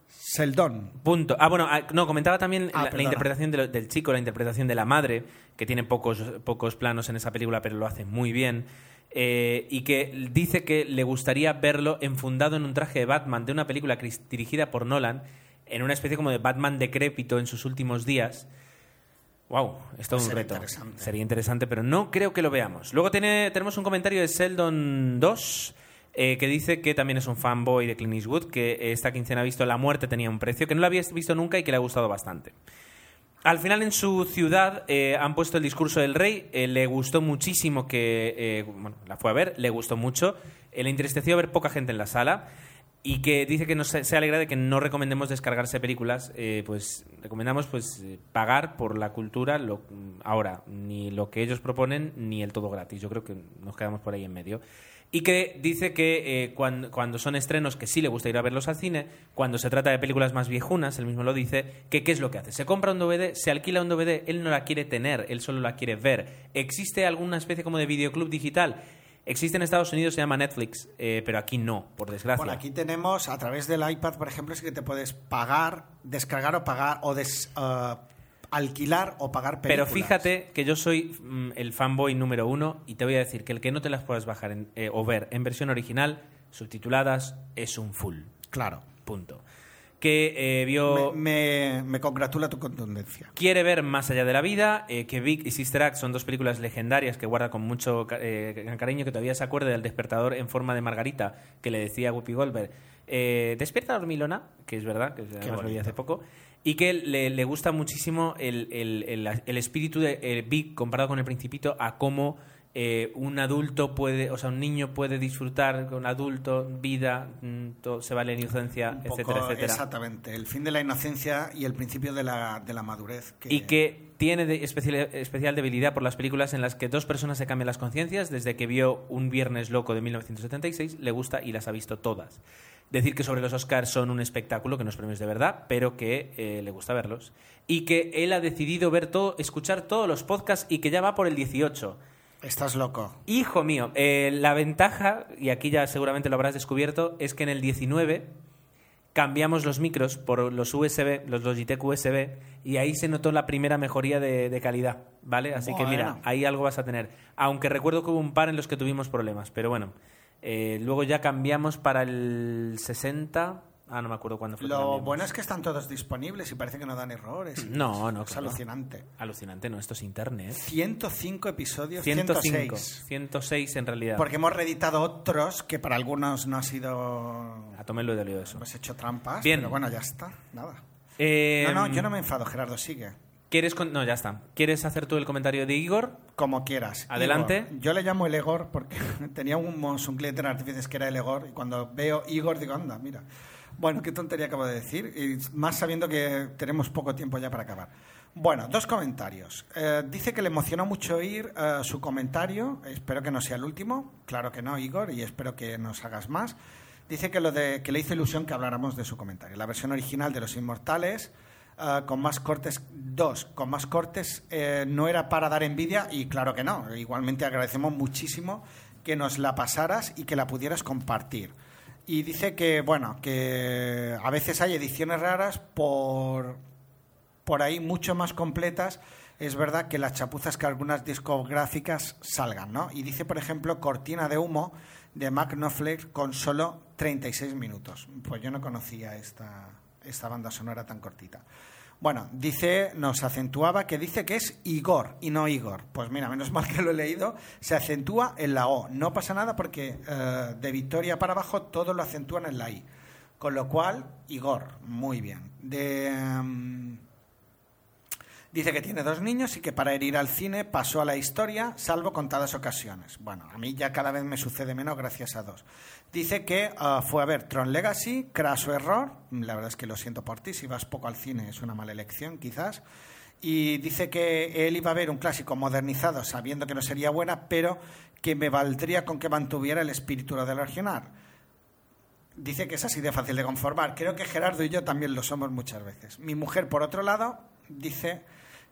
Seldon. punto. Ah, bueno, ah, no, comentaba también Ah, la- interpretación de lo- del chico, la interpretación de la madre, que tiene pocos, pocos planos en esa película, pero lo hace muy bien. eh, y que dice que le gustaría verlo enfundado en un traje de Batman de una película dirigida por Nolan, en una especie como de Batman decrépito en sus últimos días. Wow, es todo un Sería reto. interesante. Sería interesante, pero no creo que lo veamos. Luego tiene, tenemos un comentario de Sheldon 2 eh, que dice que también es un fanboy de Clint Eastwood, que esta quincena ha visto La muerte tenía un precio, que no lo había visto nunca y que le ha gustado bastante. Al final en su ciudad eh, han puesto el discurso del rey, eh, le gustó muchísimo que, bueno, la fue a ver, le gustó mucho, le entristeció ver poca gente en la sala y que dice que no se, se alegra de que no recomendemos descargarse películas, eh, pues recomendamos pues eh, pagar por la cultura, lo, ahora, ni lo que ellos proponen ni el todo gratis, yo creo que nos quedamos por ahí en medio. Y que dice que eh, cuando, cuando son estrenos que sí le gusta ir a verlos al cine, cuando se trata de películas más viejunas, él mismo lo dice, que qué es lo que hace. Se compra un DVD, se alquila un DVD, él no la quiere tener, él solo la quiere ver. ¿Existe alguna especie como de videoclub digital? Existe en Estados Unidos, se llama Netflix, eh, pero aquí no, por desgracia. Bueno, aquí tenemos, a través del iPad, por ejemplo, es que te puedes pagar, descargar o pagar, o des- eh, alquilar o pagar Pero películas. fíjate que yo soy mm, el fanboy número uno y te voy a decir que el que no te las puedas bajar en- eh, o ver en versión original, subtituladas, es un full. Claro. Punto. Que eh, vio... Me, me- me congratula tu contundencia. Quiere ver Más allá de la vida, eh, que Vic y Sister Act son dos películas legendarias que guarda con mucho eh, cariño, que todavía se acuerda del despertador en forma de margarita que le decía a Whoopi Goldberg, eh, despierta dormilona, que es verdad, que además lo vi hace poco, y que le, le gusta muchísimo el, el- el- el espíritu de Vic comparado con el Principito a cómo eh, un adulto puede, o sea, un niño puede disfrutar con un adulto, vida, mm, todo, se vale la inocencia, Un poco, etcétera, etcétera. Exactamente. El fin de la inocencia y el principio de la, de la madurez. Que, Y que tiene de- especial, especial debilidad por las películas en las que dos personas se cambian las conciencias. Desde que vio Un Viernes Loco de 1976, le gusta y las ha visto todas. Decir que sobre los Oscars son un espectáculo, que no es premios de verdad, pero que eh, le gusta verlos. Y que él ha decidido ver todo, escuchar todos los podcasts y que ya va por el 18. Estás loco. Hijo mío, eh, la ventaja, y aquí ya seguramente lo habrás descubierto, es que en el 19 cambiamos los micros por los USB, los Logitech USB, y ahí se notó la primera mejoría de, de calidad, ¿vale? Así que mira, ahí algo vas a tener. Aunque recuerdo que hubo un par en los que tuvimos problemas, pero bueno. Eh, luego ya cambiamos para el 60. Ah, no me acuerdo cuándo fue. Lo bueno es que están todos disponibles y parece que no dan errores. No, no, Es claro. alucinante. Alucinante, no, esto es internet. 105 episodios, 105. 106. 106 en realidad. Porque hemos reeditado otros que para algunos no ha sido... A Tomé lo he dolido eso. Hemos hecho trampas, Bien. pero bueno, ya está. Nada. Eh, No, no, yo no me enfado, Gerardo, sigue. ¿Quieres con- No, ya está. ¿Quieres hacer tú el comentario de Igor? Como quieras. Adelante. Igor. Yo le llamo el Egor porque tenía un, un cliente en artífices que era el Egor y cuando veo Igor digo, anda, mira. Bueno, qué tontería acabo de decir, y más sabiendo que tenemos poco tiempo ya para acabar. Bueno, dos comentarios. Eh, dice que le emocionó mucho oír eh, su comentario, espero que no sea el último, claro que no, Igor, y espero que nos hagas más. Dice que, lo de, que le hizo ilusión que habláramos de su comentario. La versión original de Los Inmortales, eh, con más cortes, dos, con más cortes, no era para dar envidia, y claro que no. Igualmente agradecemos muchísimo que nos la pasaras y que la pudieras compartir. Y dice que, bueno, que a veces hay ediciones raras por, por ahí mucho más completas. Es verdad que las chapuzas que algunas discográficas salgan, ¿no? Y dice, por ejemplo, Cortina de Humo de Mac Knopfler con solo 36 minutos. Pues yo no conocía esta, esta banda sonora tan cortita. Bueno, dice, nos acentuaba que dice que es Igor y no Igor. Pues mira, menos mal que lo he leído, se acentúa en la O. No pasa nada porque eh, de Victoria para abajo todo lo acentúan en la I. Con lo cual, Igor, muy bien. De, em, dice que tiene dos niños y que para ir al cine pasó a la historia, salvo contadas ocasiones. Bueno, a mí ya cada vez me sucede menos gracias a dos. Dice que ah, fue a ver Tron Legacy, craso error. La verdad es que lo siento por ti, si vas poco al cine es una mala elección quizás. Y dice que él iba a ver un clásico modernizado sabiendo que no sería buena, pero que me valdría con que mantuviera el espíritu del original. Dice que es así de fácil de conformar. Creo que Gerardo y yo también lo somos muchas veces. Mi mujer, por otro lado, dice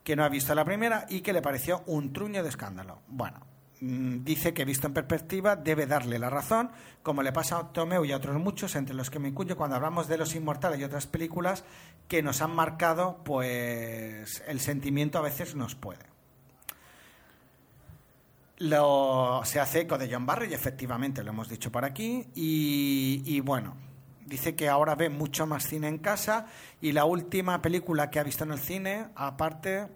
que no ha visto la primera y que le pareció un truño de escándalo. Bueno, mm, dice que visto en perspectiva debe darle la razón, como le pasa a Tomeu y a otros muchos, entre los que me incluyo cuando hablamos de Los Inmortales y otras películas que nos han marcado, pues el sentimiento a veces nos puede. Lo, se hace eco de John Barry efectivamente lo hemos dicho por aquí. Y bueno, dice que ahora ve mucho más cine en casa y la última película que ha visto en el cine, aparte,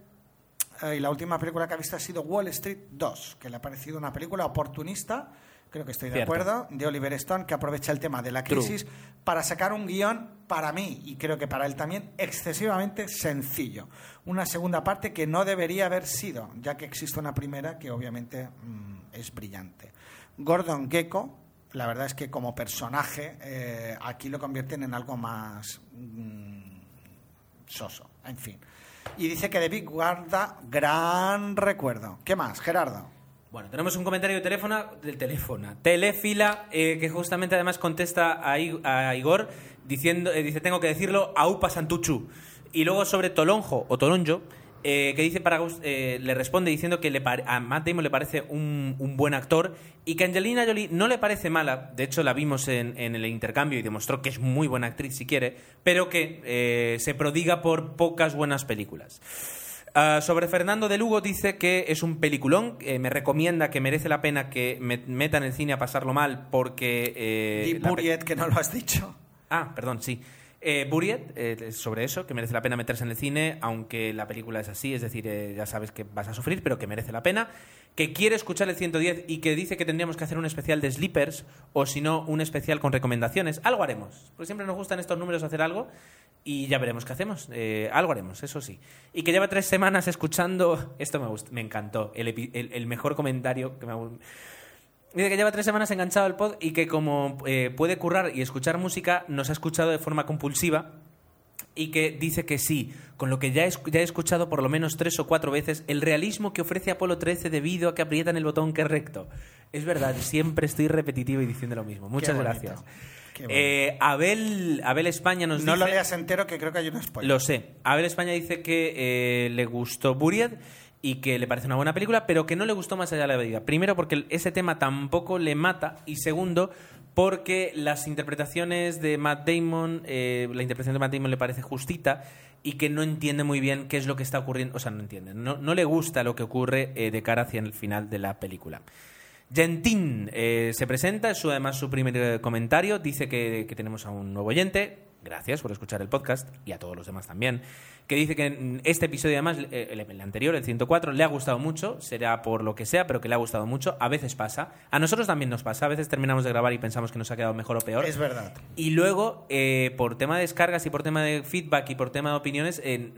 eh, y la última película que ha visto ha sido Wall Street 2, que le ha parecido una película oportunista, creo que estoy de Cierto. acuerdo, de Oliver Stone, que aprovecha el tema de la crisis para sacar un guion para mí, y creo que para él también, excesivamente sencillo. Una segunda parte que no debería haber sido, ya que existe una primera que obviamente mm, es brillante. Gordon Gecko, la verdad es que como personaje, eh, aquí lo convierten en algo más mm, soso, en fin. Y dice que Big guarda gran recuerdo. ¿Qué más, Gerardo? Bueno, tenemos un comentario de teléfono, del teléfono, Telefila, eh, que justamente además contesta a, a Igor diciendo, eh, dice, tengo que decirlo, aupa santuchu. Y luego sobre Tolonjo o Tolonjo, eh, que dice para Gus- eh, le responde diciendo que le a Matt Damon le parece un, un buen actor y que Angelina Jolie no le parece mala, de hecho la vimos en, en el intercambio y demostró que es muy buena actriz si quiere, pero que eh, se prodiga por pocas buenas películas. Ah, sobre Fernando de Lugo dice que es un peliculón, eh, me recomienda que merece la pena que me metan el cine a pasarlo mal porque... eh, pe- Buriet, que no lo has dicho. Ah, perdón, sí. Eh, Buried, eh, sobre eso, que merece la pena meterse en el cine, aunque la película es así, es decir, eh, ya sabes que vas a sufrir, pero que merece la pena. Que quiere escuchar el 110 y que dice que tendríamos que hacer un especial de Sleepers, o si no, un especial con recomendaciones. Algo haremos, porque siempre nos gustan estos números hacer algo y ya veremos qué hacemos. Eh, algo haremos, eso sí. Y que lleva tres semanas escuchando. Esto me, gust- me encantó. El, el- el mejor comentario que me ha Dice que lleva tres semanas enganchado al pod y que como eh, puede currar y escuchar música, nos ha escuchado de forma compulsiva y que dice que sí, con lo que ya he, ya he escuchado por lo menos tres o cuatro veces el realismo que ofrece Apolo 13 debido a que aprietan el botón que es recto. Es verdad, siempre estoy repetitivo y diciendo lo mismo. Muchas gracias. Eh, Abel, Abel España nos No dice... lo leas entero, que creo que hay un spoiler. Lo sé. Abel España dice que eh, le gustó Buried y que le parece una buena película, pero que no le gustó más allá de la vida. Primero, porque ese tema tampoco le mata. Y segundo, porque las interpretaciones de Matt Damon, eh, la interpretación de Matt Damon le parece justita y que no entiende muy bien qué es lo que está ocurriendo. O sea, no entiende. No, no le gusta lo que ocurre eh, de cara hacia el final de la película. Gentin eh, se presenta, es además su primer comentario, dice que, que tenemos a un nuevo oyente, gracias por escuchar el podcast y a todos los demás también, que dice que mm, este episodio además, eh, el, anterior, el 104, le ha gustado mucho, será por lo que sea, pero que le ha gustado mucho, a veces pasa, a nosotros también nos pasa, a veces terminamos de grabar y pensamos que nos ha quedado mejor o peor. Es verdad. Y luego, eh, por tema de descargas y por tema de feedback y por tema de opiniones, eh,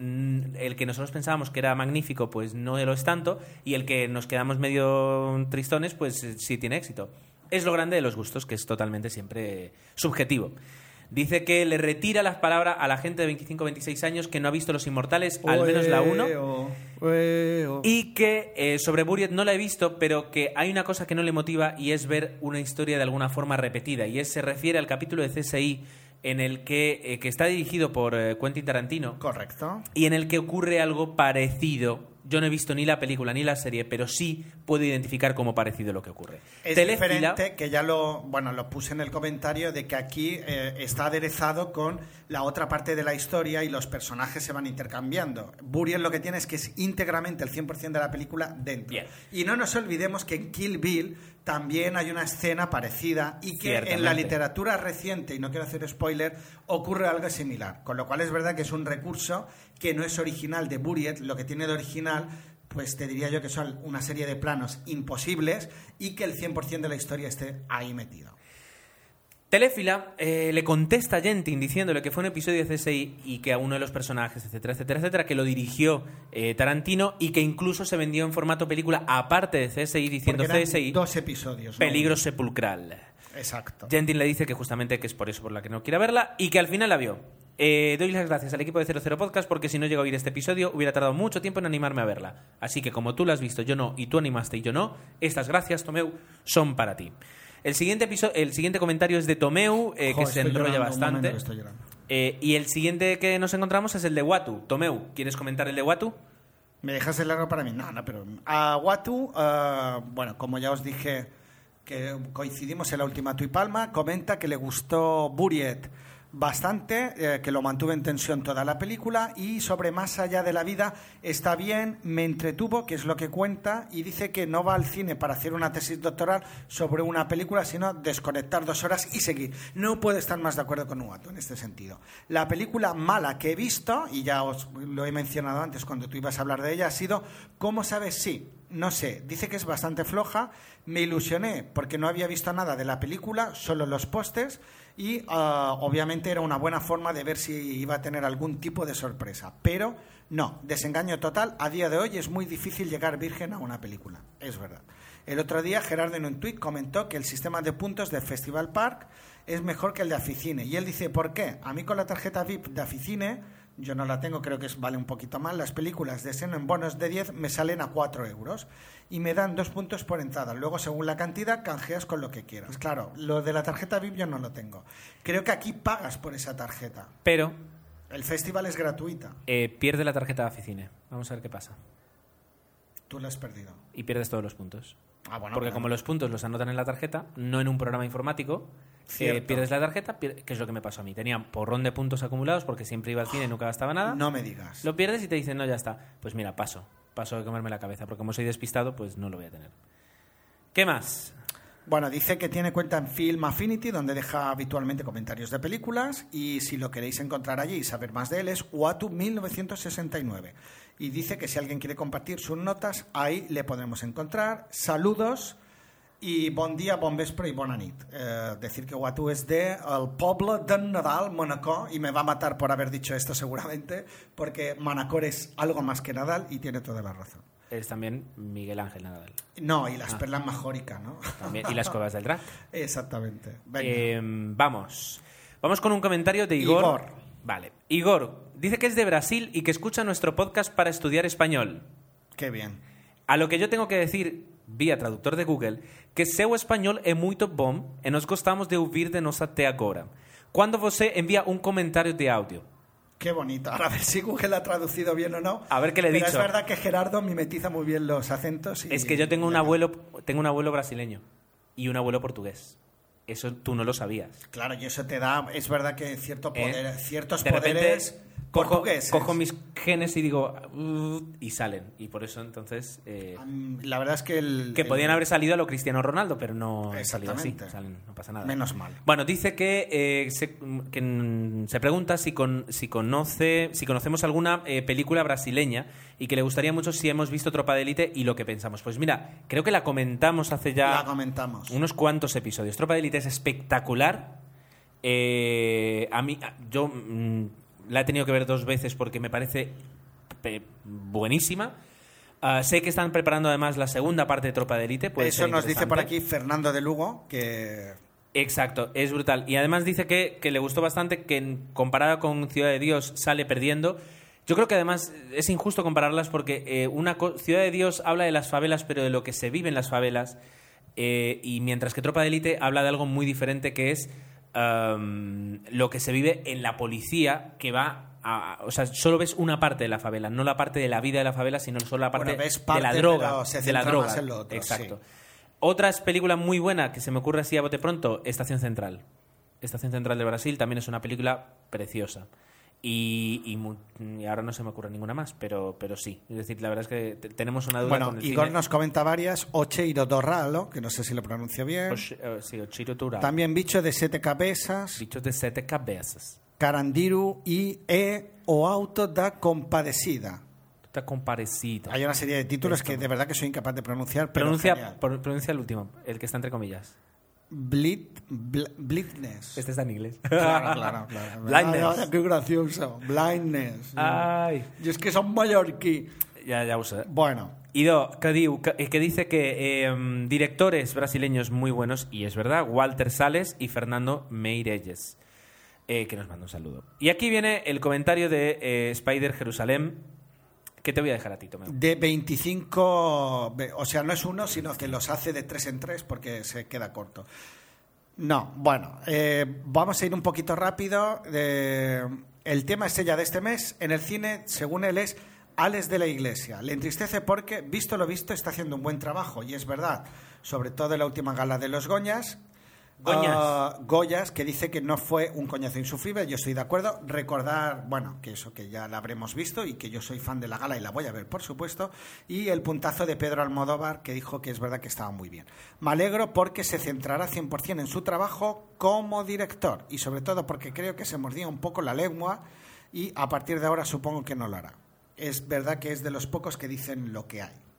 el que nosotros pensábamos que era magnífico, pues no lo es tanto, y el que nos quedamos medio tristones, pues sí tiene éxito. Es lo grande de los gustos, que es totalmente siempre subjetivo. Dice que le retira las palabras a la gente de 25-26 años que no ha visto Los Inmortales, al menos la 1. Y que eh, sobre Buried no la he visto, pero que hay una cosa que no le motiva y es ver una historia de alguna forma repetida. Y es, se refiere al capítulo de CSI en el que, eh, que está dirigido por eh, Quentin Tarantino Correcto. y en el que ocurre algo parecido. Yo no he visto ni la película ni la serie, pero sí puedo identificar como parecido lo que ocurre. Es Telefila- diferente que ya lo, bueno, lo puse en el comentario de que aquí eh, está aderezado con la otra parte de la historia y los personajes se van intercambiando. Buriel lo que tiene es que es íntegramente el 100% de la película dentro. Bien. Y no nos olvidemos que en Kill Bill también hay una escena parecida y que en la literatura reciente, y no quiero hacer spoiler, ocurre algo similar. Con lo cual es verdad que es un recurso que no es original de Buriet, lo que tiene de original pues te diría yo que son una serie de planos imposibles y que el 100% de la historia esté ahí metido. Telefila eh, le contesta a Gentin diciéndole que fue un episodio de CSI y que a uno de los personajes, etcétera, etcétera, etcétera, que lo dirigió eh, Tarantino y que incluso se vendió en formato película aparte de CSI diciendo eran CSI dos episodios. ¿no? peligro sepulcral. Exacto. Gentin le dice que justamente que es por eso por la que no quiere verla y que al final la vio. Eh, doy las gracias al equipo de 00 Podcast porque si no llego a oír este episodio hubiera tardado mucho tiempo en animarme a verla. Así que como tú la has visto, yo no, y tú animaste y yo no, estas gracias, Tomeu, son para ti. El siguiente, episodio, el siguiente comentario es de Tomeu, eh, que se enrolla llorando, un momento bastante. que estoy llorando. Eh, y el siguiente que nos encontramos es el de Watu. Tomeu, ¿quieres comentar el de Watu? ¿Me dejas el largo para mí? No, no, pero a Watu, eh, bueno, como ya os dije que coincidimos en la última Tuipalma, comenta que le gustó Buriet bastante, eh, que lo mantuvo en tensión toda la película y sobre Más allá de la vida está bien, me entretuvo, que es lo que cuenta, y dice que no va al cine para hacer una tesis doctoral sobre una película, sino desconectar dos horas y seguir. No puedo estar más de acuerdo con Uatu en este sentido. La película mala que he visto, y ya os lo he mencionado antes cuando tú ibas a hablar de ella, ha sido ¿Cómo sabes sí? No sé, dice que es bastante floja. Me ilusioné porque no había visto nada de la película, solo los pósters, y ah, obviamente era una buena forma de ver si iba a tener algún tipo de sorpresa. Pero no, desengaño total. A día de hoy es muy difícil llegar virgen a una película, es verdad. El otro día Gerardo en un tuit comentó que el sistema de puntos del Festival Park es mejor que el de Aficine. Y él dice, ¿por qué? A mí con la tarjeta VIP de Aficine, yo no la tengo, creo que vale un poquito más, las películas de Seno en bonos de 10 me salen a 4 euros y me dan dos puntos por entrada. Luego, según la cantidad, canjeas con lo que quieras. Pues claro, lo de la tarjeta VIP yo no lo tengo. Creo que aquí pagas por esa tarjeta. Pero El festival es gratuita. eh, pierde la tarjeta de Aficine. Vamos a ver qué pasa. Tú la has perdido. Y pierdes todos los puntos. Ah, bueno, Porque como los puntos los anotan en la tarjeta, no en un programa informático, eh, Cierto. pierdes la tarjeta, pier- que es lo que me pasó a mí. Tenía porrón de puntos acumulados porque siempre iba al cine y nunca gastaba nada. No me digas. Lo pierdes y te dicen, no, ya está. Pues mira, paso. Paso de comerme la cabeza, porque como soy despistado, pues no lo voy a tener. ¿Qué más? Bueno, dice que tiene cuenta en Film Affinity, donde deja habitualmente comentarios de películas. Y si lo queréis encontrar allí y saber más de él, es Watu1969. Y dice que si alguien quiere compartir sus notas, ahí le podremos encontrar. Saludos y bon día, bon vespre y bona nit. Eh, decir que Watu es de el poble de Nadal, Manacor, y me va a matar por haber dicho esto seguramente, porque Manacor es algo más que Nadal y tiene toda la razón. Es también Miguel Ángel Nadal. No, y las Ah. perlas majóricas, ¿no? También, y las cuevas del drag. Exactamente. Venga. Eh, vamos. Vamos con un comentario de Igor. Igor. Vale. Igor dice que es de Brasil y que escucha nuestro podcast para estudiar español. Qué bien. A lo que yo tengo que decir, vía traductor de Google, que seu español é muito bom e nós gostamos de ouvir de nós até agora. Quando você envía un comentario de audio. Qué bonito. Ahora a ver si Google ha traducido bien o no. A ver qué le he Pero dicho. Es verdad que Gerardo mimetiza muy bien los acentos. y- Es que yo tengo un abuelo, tengo un abuelo brasileño y un abuelo portugués. Eso tú no lo sabías. Claro, y eso te da. Es verdad que cierto ¿eh? poder, ciertos De poderes cojo, cojo mis genes y digo "Uh", y salen y por eso entonces eh, La verdad es que el. que el- podían haber salido a lo Cristiano Ronaldo pero no han salido así salen, no pasa nada Menos mal. bueno dice que, eh, se, que, se pregunta si con, si conoce si conocemos alguna película brasileña y que le gustaría mucho si hemos visto Tropa de Élite y lo que pensamos pues mira creo que la comentamos hace ya La comentamos. unos cuantos episodios. Tropa de Élite es espectacular. Eh, a mí, yo mm, la he tenido que ver dos veces porque me parece buenísima. Ah, sé que están preparando además la segunda parte de Tropa de Élite. Eso nos dice por aquí Fernando de Lugo, que. Exacto, es brutal. Y además dice que, que le gustó bastante que comparada con Ciudad de Dios sale perdiendo. Yo creo que además es injusto compararlas porque eh, una Ciudad de Dios habla de las favelas, pero de lo que se vive en las favelas. eh, y mientras que Tropa de Élite habla de algo muy diferente que es am, lo que se vive en la policía que va a, o sea, solo ves una parte de la favela, no la parte de la vida de la favela, sino solo la parte Bueno, ves de parte, la droga, de la droga. otro, Exacto. sí. Otra película muy buena que se me ocurre así a bote pronto, Estación Central. Estación Central de Brasil también es una película preciosa. Y, y y ahora no se me ocurre ninguna más, pero, pero sí. Es decir, la verdad es que te- tenemos una duda Bueno, con el Igor cine. nos comenta varias. Ocheiro Dorralo, que no sé si lo pronuncio bien. Osh- eh, sí, Ochiro Turao. También Bicho de Siete Cabezas. Bichos de sete cabezas. Carandiru y E o Auto da Compadecida. Está comparecida. Hay una serie de títulos que de verdad que soy incapaz de pronunciar, pero Pronuncia, por- pronuncia el último, el que está entre comillas. Blit, bl- blindness. Este está en inglés. Claro, claro, claro. Blindness. Ay, qué gracioso. Blindness. Ay. Y es que son mallorquí. Ya, ya uso. Bueno, Ido, que, diu- que- que dice que eh, directores brasileños muy buenos, y es verdad, Walter Sales y Fernando Meirelles, eh, que nos manda un saludo. Y aquí viene el comentario de eh, Spider Jerusalén, que te voy a dejar a ti, de 25, ve- o sea, no es uno, sino que los hace de tres en tres porque se queda corto. No, bueno, eh, vamos a ir un poquito rápido. Eh, el tema estrella de este mes en el cine, según él, es Alex de la Iglesia. Le entristece porque, visto lo visto, está haciendo un buen trabajo, y es verdad, sobre todo en la última gala de los Goñas. Goñas. Ah, Goyas, que dice que no fue un coñazo insufrible, yo estoy de acuerdo. Recordar, bueno, que eso que ya la habremos visto y que yo soy fan de la gala y la voy a ver, por supuesto. Y el puntazo de Pedro Almodóvar, que dijo que es verdad que estaba muy bien. Me alegro porque se centrará 100% en su trabajo como director y sobre todo porque creo que se mordía un poco la lengua y a partir de ahora supongo que no lo hará. Es verdad que es de los pocos que dicen lo que hay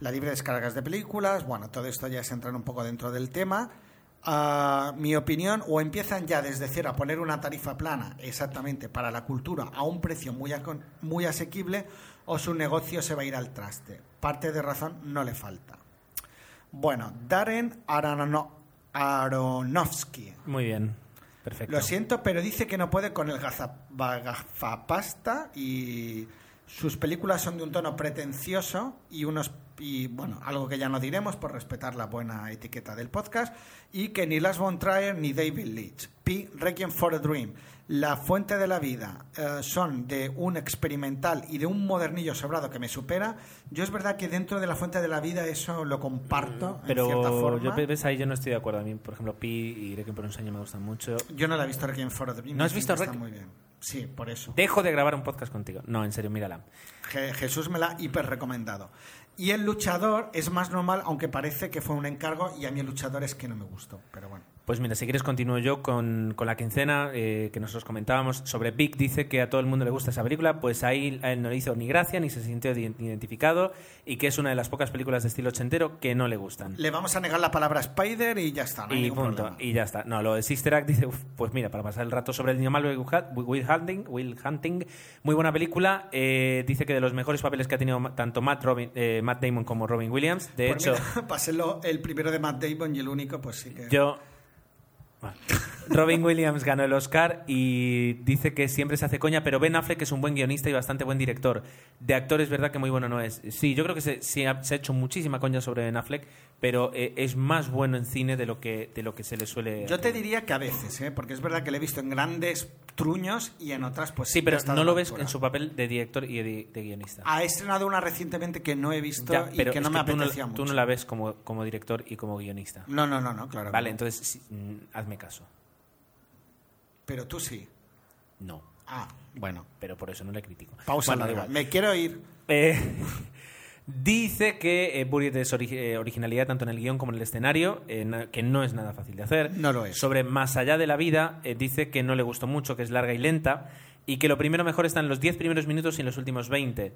la libre descargas de películas, bueno, todo esto ya es entrar un poco dentro del tema. Mi opinión, o empiezan ya desde cero a poner una tarifa plana exactamente para la cultura a un precio muy, muy asequible, o su negocio se va a ir al traste. Parte de razón no le falta. Bueno, Darren Arono- Aronofsky. Muy bien, perfecto. Lo siento, pero dice que no puede con el gaza- ba- gafapasta y sus películas son de un tono pretencioso y unos y bueno, algo que ya no diremos por respetar la buena etiqueta del podcast y que ni Lars von Trier ni David Leitch, P. Requiem for a Dream, La Fuente de la Vida eh, son de un experimental y de un modernillo sobrado que me supera. Yo es verdad que dentro de La Fuente de la Vida eso lo comparto en cierta Pero forma. yo, ves ahí yo no estoy de acuerdo. A mí, por ejemplo, Pi y Requiem por un sueño me gustan mucho. Yo no la he visto Requiem for a Dream. ¿No has visto Requiem? muy bien. Sí, por eso. Dejo de grabar un podcast contigo. No, en serio, mírala. Je- Jesús me la ha hiper recomendado. Y el luchador es más normal, aunque parece que fue un encargo, y a mí el luchador es que no me gustó, pero bueno. Pues mira, si quieres continúo yo con, con la quincena eh, que nosotros comentábamos sobre Vic. Dice que a todo el mundo le gusta esa película, pues ahí a él no le hizo ni gracia, ni se sintió identificado y que es una de las pocas películas de estilo ochentero que no le gustan. Le vamos a negar la palabra Spider y ya está, no hay y punto, problema. y ya está. No, lo de Sister Act dice, "Uf, pues mira, para pasar el rato sobre el niño malo de Will Hunting, Will Hunting muy buena película. Eh, dice que de los mejores papeles que ha tenido tanto Matt, Robin, eh, Matt Damon como Robin Williams. De Pues hecho, mira, el primero de Matt Damon y el único, pues sí que... yo... Robin Williams ganó el Oscar y dice que siempre se hace coña, pero Ben Affleck es un buen guionista y bastante buen director. De actor es verdad que muy bueno no es. Sí, yo creo que se, se ha hecho muchísima coña sobre Ben Affleck, pero eh, es más bueno en cine de lo que, de lo que se le suele... Yo te diría que a veces, ¿eh? porque es verdad que le he visto en grandes truños y en otras pues Sí, pero no lo ves en su papel de director y de, de guionista. Ha estrenado una recientemente que no he visto Ya, y pero que no me tú, no, apetecía mucho. tú no la ves como, como director y como guionista. No, no, no, no, claro. Vale, no. entonces sí, mm, hazme caso. Pero tú sí. No, Ah, bueno. pero por eso no le critico. Pausa Bueno, igual. Me quiero ir. Eh, dice que eh, Buried es ori- eh, originalidad tanto en el guion como en el escenario, eh, que no es nada fácil de hacer. No lo es. Sobre Más allá de la vida, eh, dice que no le gustó mucho, que es larga y lenta, y que lo primero mejor está en los 10 primeros minutos y en los últimos 20.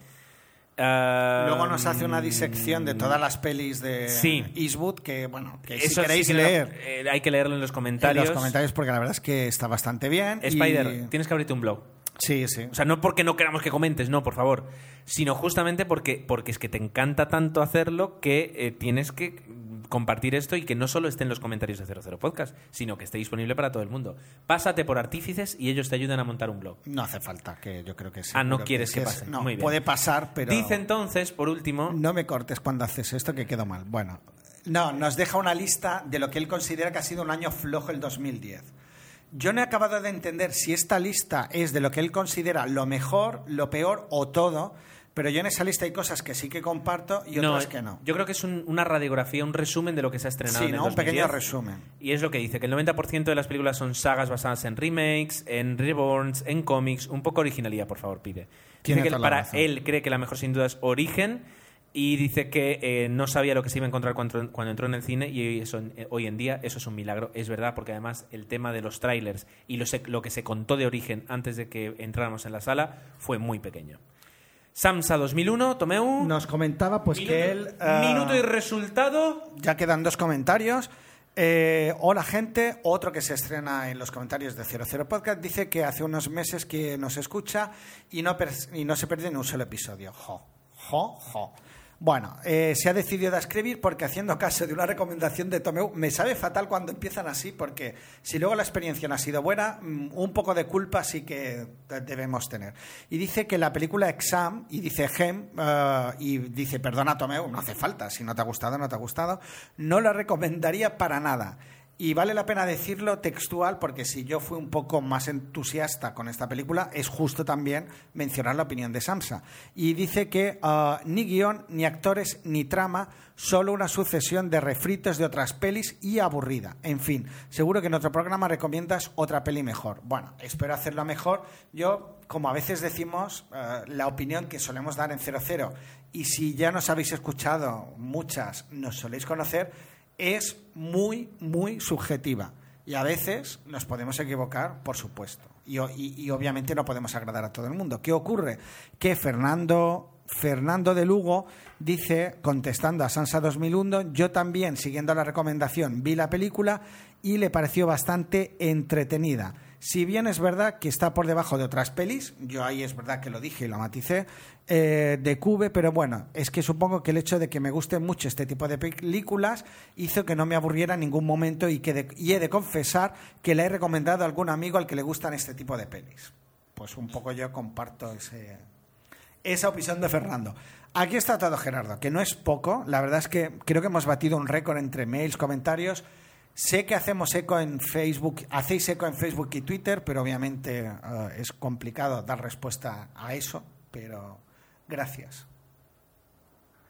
Ah, Luego nos hace una disección de todas las pelis de Sí. Eastwood que, bueno, que si Eso sí queréis que leer hay que leerlo en los en comentarios. los comentarios porque la verdad es que está bastante bien. y- Spider, tienes que abrirte un blog. Sí, sí. O sea, no porque no queramos que comentes, no, por favor, sino justamente porque, porque es que te encanta tanto hacerlo que eh, tienes que compartir esto y que no solo esté en los comentarios de 00 Podcast, sino que esté disponible para todo el mundo. Pásate por artífices y ellos te ayudan a montar un blog. No hace falta, que yo creo que sí. Ah, no quieres que pase. No, Muy bien. puede pasar, pero... Dice entonces, por último, No me cortes cuando haces esto, que quedo mal. Bueno, no, nos deja una lista de lo que él considera que ha sido un año flojo el 2010. Yo no he acabado de entender si esta lista es de lo que él considera lo mejor, lo peor o todo, pero yo en esa lista hay cosas que sí que comparto y otras que no. Yo creo que es un- una radiografía, un resumen de lo que se ha estrenado Sí, en el ¿no? Un 2010. pequeño resumen. Y es lo que dice, que el 90% de las películas son sagas basadas en remakes, en reborns, en cómics. Un poco originalidad, por favor, pide. Dice que para razón. él cree que la mejor sin duda es Origen y dice que eh, no sabía lo que se iba a encontrar cuando, cuando entró en el cine y eso, eh, hoy en día eso es un milagro. Es verdad, porque además el tema de los trailers y lo, se- lo que se contó de Origen antes de que entráramos en la sala fue muy pequeño. Samsa 2001, Tomeu. Nos comentaba pues minuto, que él... ah, minuto y resultado. Ya quedan dos comentarios. Eh, hola gente, otro que se estrena en los comentarios de 00 Podcast dice que hace unos meses que nos escucha y no, y no se pierde ni un solo episodio. Jo, jo, jo. Bueno, eh, se ha decidido a escribir porque haciendo caso de una recomendación de Tomeu, me sabe fatal cuando empiezan así porque si luego la experiencia no ha sido buena, mm, un poco de culpa sí que de- debemos tener. Y dice que la película Exam, y dice Gem, eh, y dice, perdona Tomeu, no hace falta, si no te ha gustado, no te ha gustado, no la recomendaría para nada. Y vale la pena decirlo textual porque si yo fui un poco más entusiasta con esta película, es justo también mencionar la opinión de Samsa. Y dice que ah, ni guion, ni actores, ni trama, solo una sucesión de refritos de otras pelis y aburrida. En fin, seguro que en otro programa recomiendas otra peli mejor. Bueno, espero hacerlo mejor. Yo, como a veces decimos, ah, la opinión que solemos dar en 00, y si ya nos habéis escuchado muchas, nos soléis conocer, es muy, muy subjetiva. Y a veces nos podemos equivocar, por supuesto. Y, obviamente no podemos agradar a todo el mundo. ¿Qué ocurre? Que Fernando, Fernando de Lugo dice, contestando a Sansa 2001, yo también, siguiendo la recomendación, vi la película y le pareció bastante entretenida. Si bien es verdad que está por debajo de otras pelis, yo ahí es verdad que lo dije y lo maticé, eh, de Cube, pero bueno, es que supongo que el hecho de que me guste mucho este tipo de películas hizo que no me aburriera en ningún momento y, que de- y he de confesar que le he recomendado a algún amigo al que le gustan este tipo de pelis. Pues un poco yo comparto ese, esa opinión de Fernando. Aquí está todo Gerardo, que no es poco. La verdad es que creo que hemos batido un récord entre mails, comentarios. Sé que hacemos eco en Facebook, hacéis eco en Facebook y Twitter, pero obviamente eh, es complicado dar respuesta a eso. Pero gracias.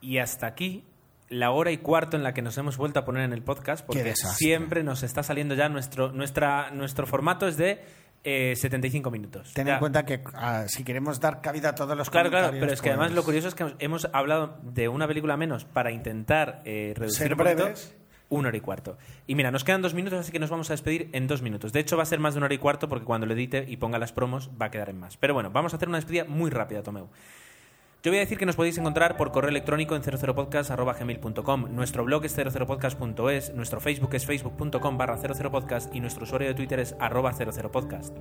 Y hasta aquí la hora y cuarto en la que nos hemos vuelto a poner en el podcast, porque siempre nos está saliendo ya nuestro, nuestra, nuestro formato es de eh, 75 minutos. Ten Ya. en cuenta que ah, si queremos dar cabida a todos los Claro, claro, comentarios, pero es que además pues, lo curioso es que hemos hablado de una película menos para intentar eh, reducir Ser breves. Una hora y cuarto. Y mira, nos quedan dos minutos, así que nos vamos a despedir en dos minutos. De hecho, va a ser más de una hora y cuarto porque cuando lo edite y ponga las promos va a quedar en más. Pero bueno, vamos a hacer una despedida muy rápida, Tomeu. Yo voy a decir que nos podéis encontrar por correo electrónico en 00podcast.gmail.com. Nuestro blog es 00podcast.es, nuestro Facebook es facebook.com barra 00podcast y nuestro usuario de Twitter es arroba 00podcast.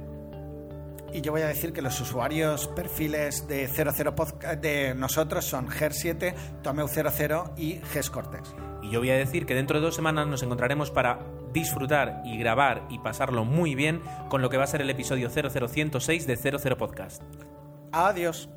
Y yo voy a decir que los usuarios perfiles de 00 Podcast de nosotros son GER7, Tomeu00 y GES Cortex. Y yo voy a decir que dentro de dos semanas nos encontraremos para disfrutar y grabar y pasarlo muy bien con lo que va a ser el episodio 00106 de 00 Podcast. Adiós.